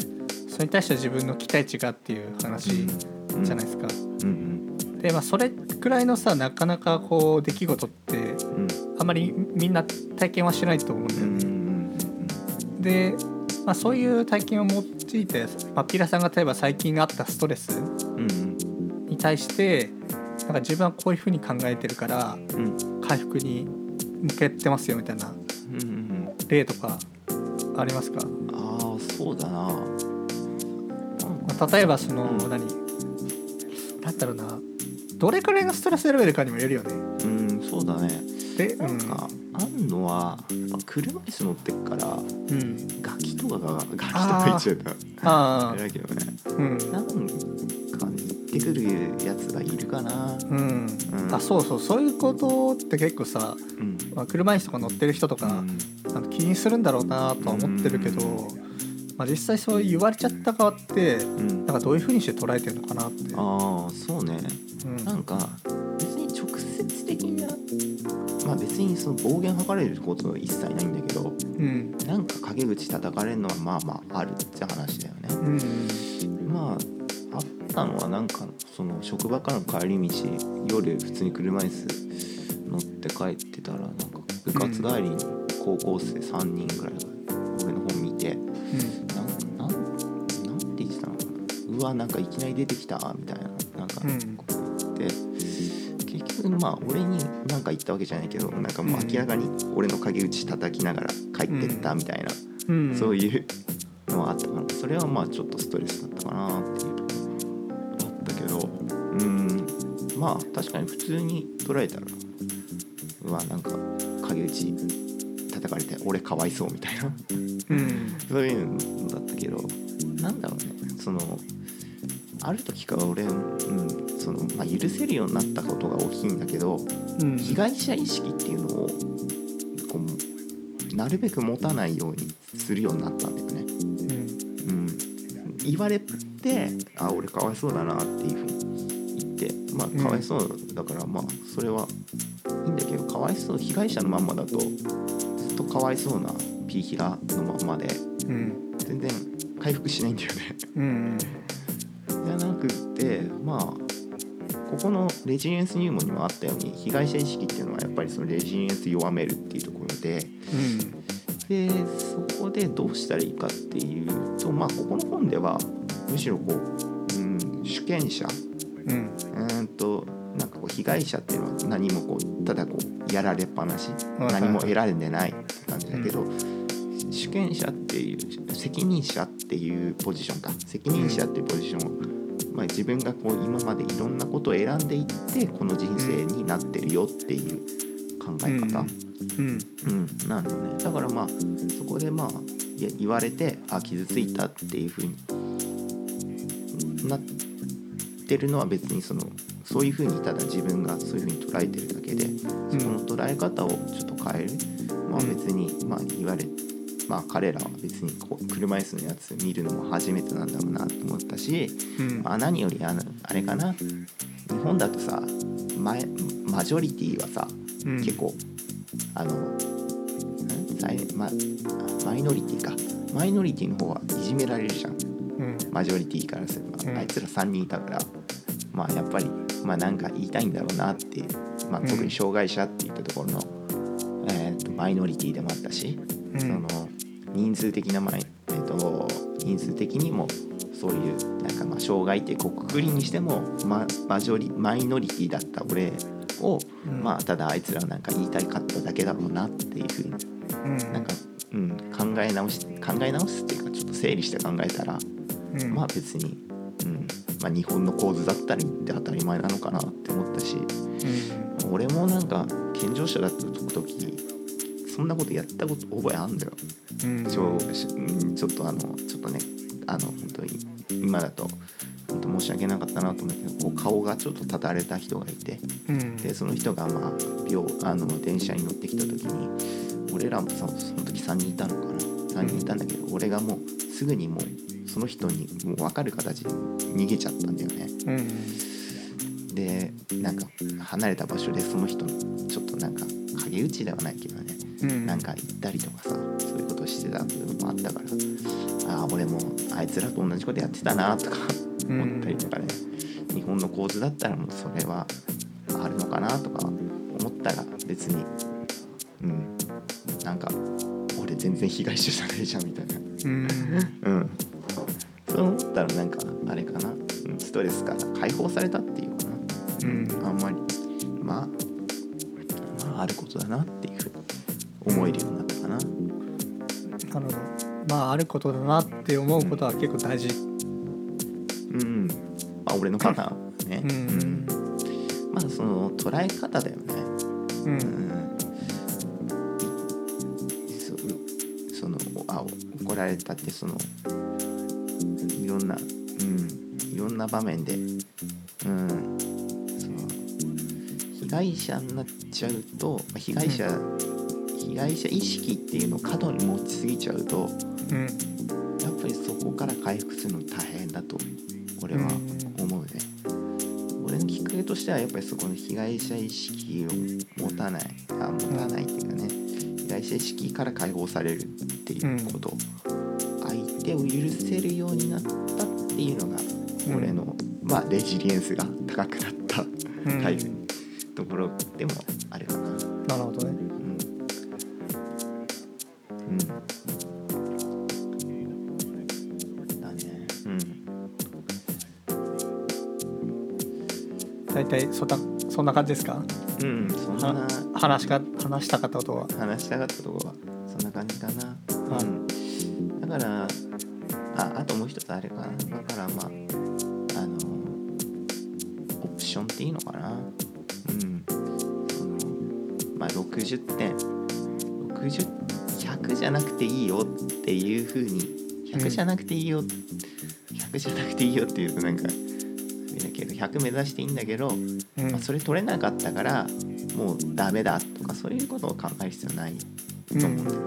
それに対して自分の期待値がっていう話じゃないですか。うんでまあそれくらいのさなかなかこう出来事ってうん。うんあまりみんな体験はしないと思うんだうんうよね。ん。で、まあ、そういう体験を用いて、まあ、ピラさんが例えば最近あったストレスうんに対してなんか自分はこういうふうに考えてるから回復に向けてますよみたいな例とかありますか、ああそうだな。まあ、例えばその、うん。何？なんだろうな。どれくらいのストレスレベルかにもよるよね。うんそうだね。で、うなんんか、あんのは車椅子乗ってっからうん、とかがガキとか言っちゃうとあだけどね。あ、うん、なんかね言ってくるやつがいるかな。うん、うん。あそうそうそういうことって結構さ、うん。まあ、車椅子とか乗ってる人とか、うん。気にするんだろうなとは思ってるけど、まあ、実際そう言われちゃった側ってうん。なんかどういうふうにして捉えてるのかなって。ああそうね。うん。なんかにその暴言吐かれることは一切ないんだけどうん。なんか陰口叩かれるのはまあまああるって話だよね。うん。まああったのはなんかその職場からの帰り道夜普通に車椅子乗って帰ってたらなんか部活帰りに高校生3人ぐらいが俺の本見てうん。なんなんなんて言ってたの？かなうわなんかいきなり出てきたみたいな。なんかうん。こうで結局まあ俺に何か言ったわけじゃないけどなんかもう明らかに俺の陰口叩きながら帰ってったみたいな、うん。そういうのはあったかな。それはまあちょっとストレスだったかなっていう。あったけど。うん。まあ確かに普通に捉えたらうわなんか陰口叩かれて俺かわいそうみたいな。うん。そういうのだったけどなんだろうね。そのある時から俺、うんそのまあ、許せるようになったことが大きいんだけどうん。被害者意識っていうのをこうなるべく持たないようにするようになったんだよね。うん。うん、言われてあ俺かわいそうだなっていうふうに言ってまあかわいそうだからまあそれはいいんだけどかわいそう被害者のまんまだとずっとかわいそうなピーヒラのまんまでうん。全然回復しないんだよね。うんじゃなくここのレジリエンス入門にもあったように被害者意識っていうのはやっぱりそのレジリエンス弱めるっていうところででそこでどうしたらいいかっていうとまあここの本ではむしろこう、うん、主権者うんうーんとなんかこう被害者っていうのは何もこうただこうやられっぱなしはい。何も得られてないって感じだけど、主権者っていう責任者っていうポジションか責任者っていうポジションを、まあ、自分がこう今までいろんなことを選んでいってこの人生になってるよっていう考え方、うん。うん、なんだね。だからまあそこでまあ言われてあ傷ついたっていうふうになってるのは別にそのそういうふうにただ自分がそういうふうに捉えてるだけでその捉え方をちょっと変える、まあうん別にまあ言われまあ彼らは別にこう車椅子のやつ見るのも初めてなんだろうなと思ったし、うん。まあ、何よりあのあれかな。日本だとさママジョリティはさうん。結構あのまマイノリティか。マイノリティの方はいじめられるじゃん。うん。マジョリティからすれば、うん。あいつら3人いたから。まあやっぱりまあなんか言いたいんだろうなって、まあ、うん。特に障害者っていったところの、えーとマイノリティでもあったし、うん。その人数的なマイ、えー、と人数的にもそういうなんかまあ障害ってこうくくりにしても、ま、マジョリマイノリティだった俺を、うん。まあただあいつらはなんか言いたいかっただけだろうなっていうふうにうん。なんか、うん、考え直し考え直すっていうかちょっと整理して考えたら、うん。まあ別に、うんまあ、日本の構図だったりって当たり前なのかなって思ったしうん。俺もなんか健常者だった時そんなことやったこと覚えあんだよ。うん。ちょちょっとあのちょっとねあの本当に今だと本当申し訳なかったなと思うけどこう顔がちょっと立たれた人がいてうん。でその人がまあ病あの電車に乗ってきた時に俺らもさその時3人いたのかな。3人いたんだけど俺がもうすぐにもうその人にもう分かる形で逃げちゃったんだよね。うん。でなんか離れた場所でその人のちょっとなんか陰口ではないけどね。うんなんか行ったりとかさそういうことしてた部分もあったからああ俺もあいつらと同じことやってたなとかうん。思ったりとかね、日本の構図だったらもうそれはあるのかなとか思ったら別にうん。なんか俺全然被害者じゃないじゃんみたいな。うん。うん。そう思ったらなんかあれかな。うん。ストレスから解放されたっていうかな。うん。あんまり。まあまああることだなっていうふうに思えるようになったかな。なるほどまああることだなって思うことは結構大事。うんまあ俺のパターンね、うん。まあその捉え方だよね。ううん。んそそのあ怒られたってそのいろんなうん。いろんな場面で。うん。その被害者になっちゃうとまあ被害者、被害者意識っていうのを過度に持ちすぎちゃうとうんやっぱりそこから回復するの大変だと俺は思うね。俺のきっかけとしてはやっぱりそこの被害者意識を持たない。あが持たないっていうかね。被害者意識から解放されるっていうこと、相手を許せるようになったっていうのがうん。俺の、まあレジリエンスが高くなったな感じですか？うん。うん。そんなは話しか話したかったことは？話したかったところはそんな感じかな。はいうん。だから、あ、あともう一つあれかな。だからまあ、あの、オプションっていいのかな。うん。その、まあ60点。60、100じゃなくていいよっていうふうに、100じゃなくていいよ、100じゃなくていいよっていうとなんか、だけど、100目指していいんだけど、うん。まあ、それ取れなかったからもうダメだとかそういうことを考える必要ないと思うんだよね。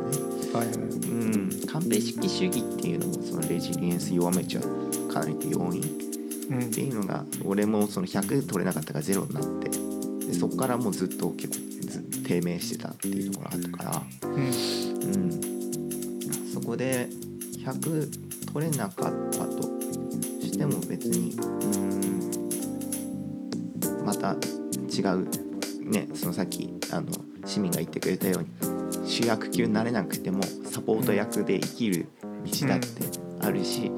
はいはい。うん、完璧主義っていうのもそのレジリエンス弱めちゃうかなりの要因っうん。ていうのが俺もその100取れなかったから0になってでそこからもうずっと結構ず低迷してたっていうところがあったから、うん。うん、そこで100取れなかったとしても別にうんまた違うねそのさっきあの市民が言ってくれたように主役級になれなくてもサポート役で生きる道だってあるし、う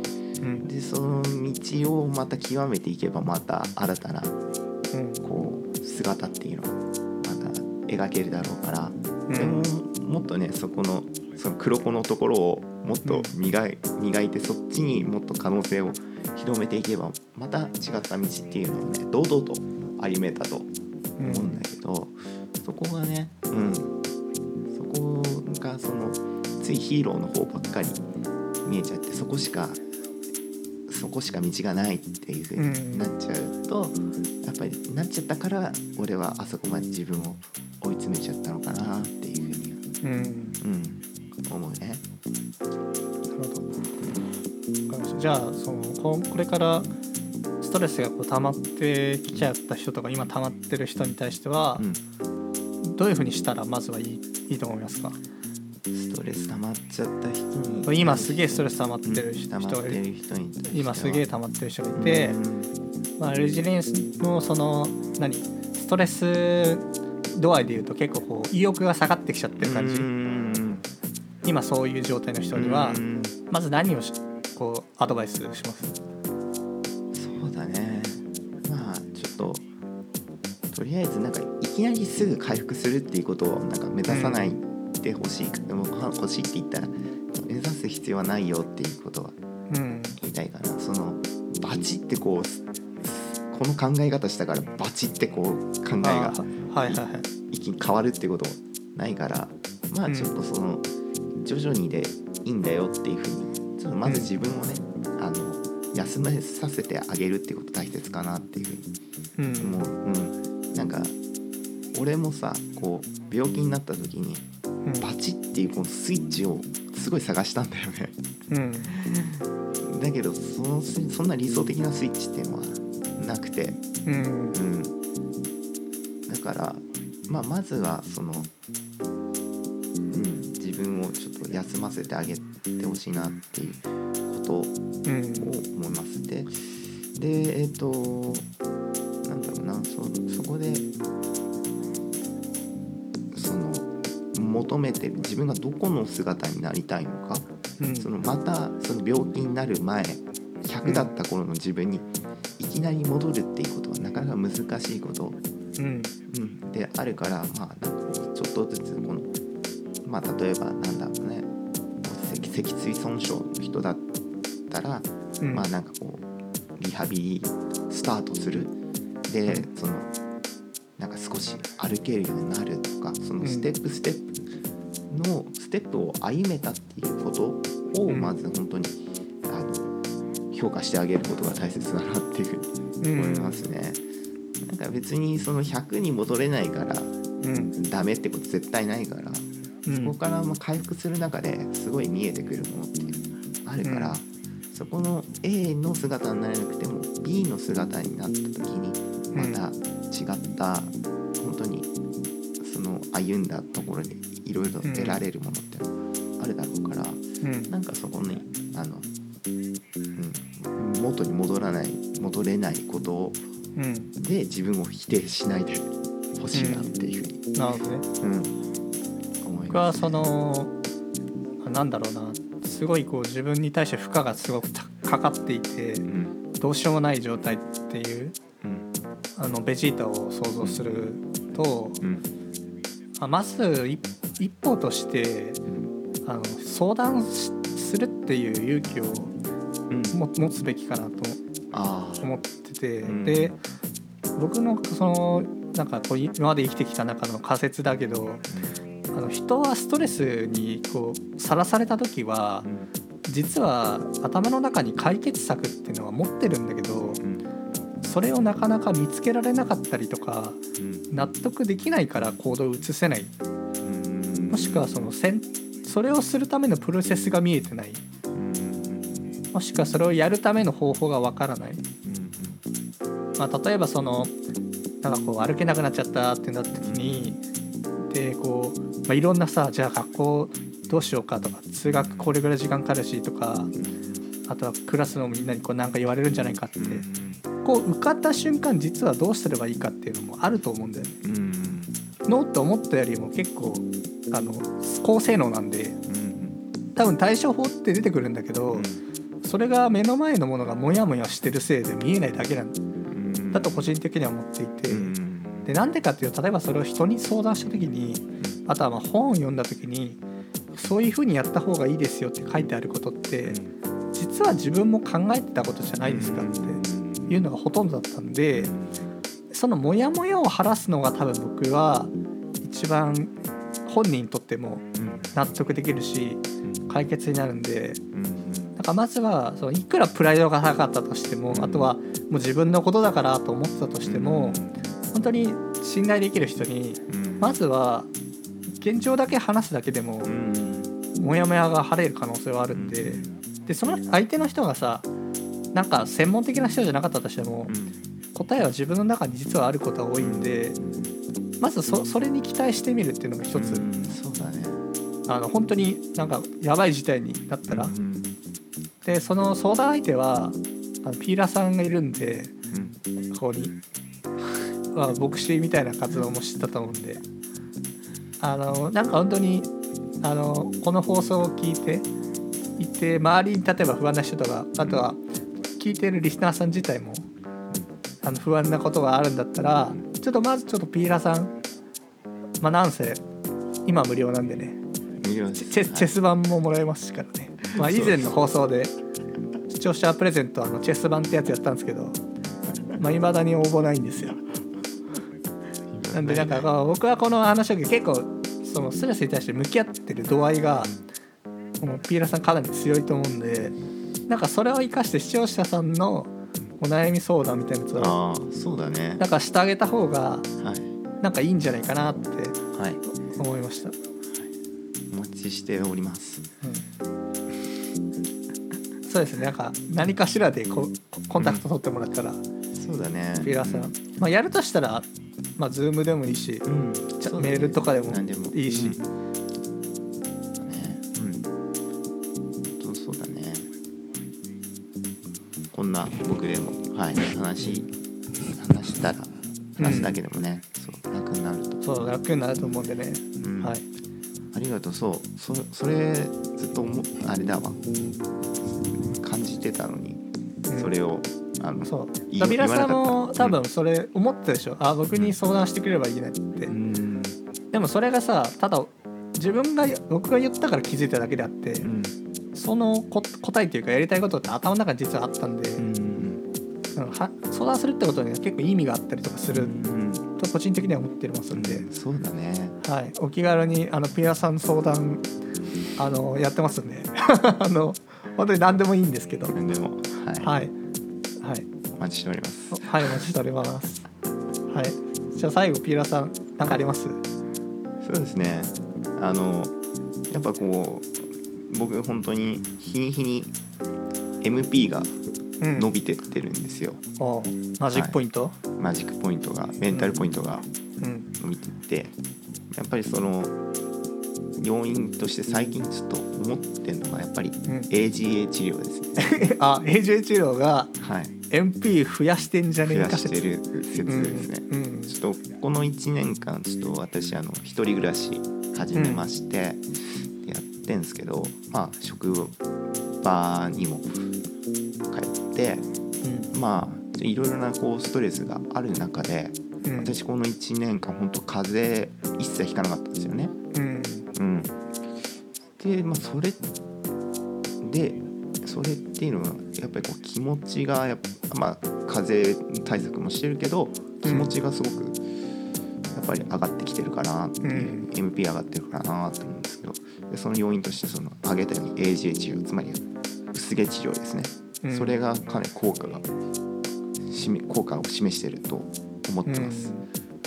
ん。でその道をまた極めていけばまた新たなうん。こう姿っていうのがまた描けるだろうから、うん。でももっとねそこのその黒子のところをもっと磨い,、磨いてそっちにもっと可能性を広めていけばまた違った道っていうのをね堂々と歩めたと思うんだけど、そこがねうん。そこがそのついヒーローの方ばっかり見えちゃってそこしかそこしか道がないっていう風になっちゃうと、やっぱりなっちゃったから俺はあそこまで自分を追い詰めちゃったのかなっていう風にはうん。うん。思うね。なるほどじゃあそのここれからストレスがこう溜まってきちゃった人とか今溜まってる人に対してはうん、どういうふうにしたらまずはいいいいと思いますか？ストレス溜まっちゃった人に。今すげえストレス溜まってる人がいるる人に対しては。今すげえ溜まってる人がいて、うん。まあ、レジリエンスのその何ストレス度合いでいうと結構こう意欲が下がってきちゃってる感じ、うん。今そういう状態の人にはうん。まず何をしこうアドバイスします。そうだね。まあちょっととりあえずなんかいきなりすぐ回復するっていうことをなんか目指さないでほしい、でもは欲しいって言ったら目指す必要はないよっていうことはうん。言いたいかな。そのバチってこうすこの考え方したからバチってこう考えが一気に変わるってことないからまあうんちょっとその徐々にでいいんだよっていうふうにちょっとまず自分をね、あの休めさせてあげるってこと大切かなっていうふうにうん。思う、うん、なんか俺もさこう病気になった時にうん。バチっていうこのスイッチをすごい探したんだよね。うん。だけどそのスそんな理想的なスイッチっていうのはなくて。うん。うん、だから、まあ、まずはその、うん、自分をちょっと休ませてあげてほしいなっていうことをうん思いますで。でえっ、となんだろうなそそこでその求めてる自分がどこの姿になりたいのか。うん。そのまたその病気になる前100だった頃の自分にいきなり戻るっていうことはなかなか難しいこと、うん。うん、であるからまあなんかちょっとずつこのまあ例えばなんだろうね脊脊椎損傷の人だったら、うん。まあなんかこうリハビリスタートする。でそのなんか少し歩けるようになるとかそのステップステップのステップを歩めたっていうことをうん。まず本当に、あの評価してあげることが大切だなっていうふうに思いますね。なんか別にその100に戻れないからうん。ダメってこと絶対ないから、うんそこからまあ回復する中ですごい見えてくるものってあるから、うん。そこの A の姿になれなくても B の姿になった時にまた違った本当にその歩んだところでいろいろ得られるものってあるだろうから、うん。なんかそこにあの、うん、元に戻らない戻れないことをうん。で自分を否定しないでほしいなっていうふうに、なるほどね。うん僕はそのなんだろうなすごいこう自分に対して負荷がすごくたかかっていてうん。どうしようもない状態っていううん。あのベジータを想像すると、うん。あまず一一歩としてあの相談しするっていう勇気をうん。も持つべきかなと思ってて、うん。で僕のそのなんかこう今まで生きてきた中の仮説だけどあの人はストレスにこうさらされた時はうん実は頭の中に解決策っていうのは持ってるんだけどうんそれをなかなか見つけられなかったりとかうん。納得できないから行動を移せない。うん。もしくはそのせんそれをするためのプロセスが見えてない。うんもしくはそれをやるための方法がわからない、まあ、例えばそのなんかこう歩けなくなっちゃったってなった時にでこう、まあ、いろんなさじゃあ学校どうしようかとか通学これぐらい時間かかるしとかあとはクラスのみんなにこうなんか言われるんじゃないかってこう受かった瞬間実はどうすればいいかっていうのもあると思うんだよね。うん。ノーって思ったよりも結構あの高性能なんでうん。多分対処法って出てくるんだけど、それが目の前のものがモヤモヤしてるせいで見えないだけなんうん。だと個人的には思っていて、うんでなんでかっていうと例えばそれを人に相談した時にあとはまあ本を読んだ時にそういうふうにやった方がいいですよって書いてあることって実は自分も考えてたことじゃないですかっていうのがほとんどだったんでそのモヤモヤを晴らすのが多分僕は一番本人にとっても納得できるし解決になるんでなんかまずはそのいくらプライドが高かったとしてもあとはもう自分のことだからと思ってたとしても本当に信頼できる人にまずは現状だけ話すだけでもモヤモヤが晴れる可能性はあるん。ででその相手の人がさなんか専門的な人じゃなかったとしても答えは自分の中に実はあることが多いんでまずそそれに期待してみるっていうのが一つ。そうだね。あの本当になんかやばい事態になったら。うん。でその相談相手はあのピーラーさんがいるんでうん。ここに、まあ、牧師みたいな活動も知ったと思うんで。あのなんか本当にあのこの放送を聞いていて周りに例えば不安な人とかあとは聞いてるリスナーさん自体もあの不安なことがあるんだったらちょっとまずちょっとピーラーさんまあなんせ今無料なんでね。見れます。チェチェス版ももらえますからね、まあ、以前の放送で視聴者プレゼントあのチェス版ってやつやったんですけどまあ、未だに応募ないんですよなんでなんか僕はこの話を結構そのストレスに対して向き合ってる度合いがこのピーラさんかなり強いと思うんでなんかそれを生かして視聴者さんのお悩み相談みたいなやつをああそうだね。なんかしてあげた方がはい。なんかいいんじゃないかなってはい。思いました、お待ちしております。うん、そうですね。なんか何かしらでこコンタクト取ってもらったら、そうだね。ラさん、まあ、やるとしたらまあ Zoom でもいいし、うん。メールとかでも何でも。いいし。うん。ねうんそうだね。こんな僕でもはい話話したら話すだけでもね、そう楽になると、そう楽になると思うんでね、うん。はい。ありがとう。そうそそれずっと思あれだわ。感じてたのに、うん。それをあのそう。いいダビラさんも多分それ思ったでしょ、あ僕に相談してくれればいいねって、うん。でもそれがさただ自分が僕が言ったから気づいただけであって、うん。そのこ答えっていうかやりたいことって頭の中に実はあったんで、うんうんは相談するってことには結構意味があったりとかするうんと個人的には思ってますんで、そうだね。はい、お気軽にあのピアさん相談あのやってますんで。あの本当に何でもいいんですけど。はいでも。はい、はい。お待ちしております。はいお待ちしております。はい。じゃあ最後ピーラーさん何かあります？そうですね。あのやっぱこう僕本当に日に日に MP がうん。伸びてってるんですよ、おマジックポイント、マジックポイントがメンタルポイントがうん。伸びてって、やっぱりその要因として最近ちょっと思ってるのがやっぱりん。AGA 治療ですね、あ AJ 治療がはい MP 増やしてんじゃね増えかしてる説ですね、うん。うんちょっとこの1年間ちょっと私あの一人暮らし始めまして、やってんですけどまあ職場にも帰ってうん。まあいろいろなこうストレスがある中でうん。私この1年間本当風邪一切ひかなかったんですよね。うん。うん、でまあそれでそれっていうのはやっぱりこう気持ちがやっぱまあ風邪対策もしてるけど気持ちがすごくやっぱり上がってきてるかなっていう、うん。MP 上がってるかなと思うんですけどでその要因としてその挙げたように AGA 治療つまり薄毛治療ですね、うん。それがかなり効果が効果を示してると思ってます。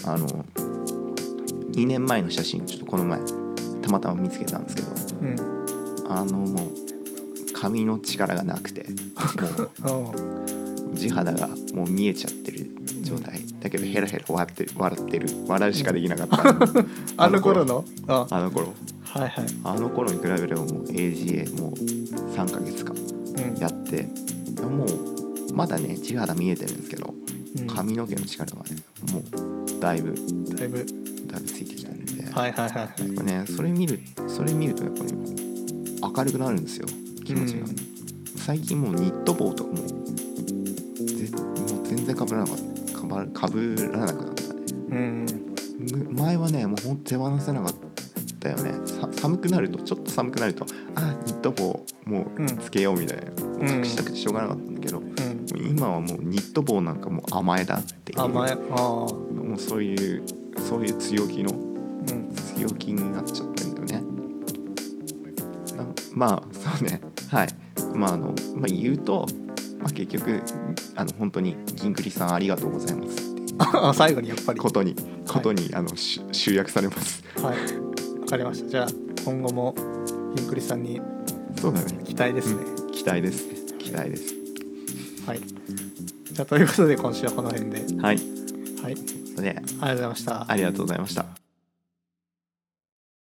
あの2年前の写真ちょっとこの前たまたま見つけたんですけどうんうん。あのもう髪の力がなくてもおう う地肌がもう見えちゃってる状態。だけどヘラヘラ笑ってる。笑ってる笑うしかできなかった、あの頃の？ああ。の頃。はいはい。あの頃に比べればもう AGA もう3ヶ月間うん。やってもうまだね地肌見えてるんですけどうん。髪の毛の力がねもうだいぶだいぶ。だいぶついてきたんで、はいはいはいねそれ見るそれ見るとやっぱり明るくなるんですよ気持ちが、うん。最近もうニット帽とかもぜもう全然かぶらなかった。かばかぶらなくなったね。うん。む前はねもうほんと手放せなかったよね。さ寒くなるとちょっと寒くなるとあニット帽もうんうつけようみたいな、ん。隠したくてしょうがなかったんだけど、今はもうニット帽なんかもう甘えだっていう。甘えああ。もうそういうそういう強気のうん。強気になっちゃってんだよね。なまあそうねはい。まああの、まあ、言うと、まあ、結局あの本当に銀栗さんありがとうございます。あ 最後にやっぱり。ことにことに、あのし集約されます。はい。わかりました。じゃあ今後もひんくりさんにそうだね。期待ですね、うん。期待です。期待です。はい。じゃあということで今週はこの辺で。はい。はい。でありがとうございました。ありがとうございました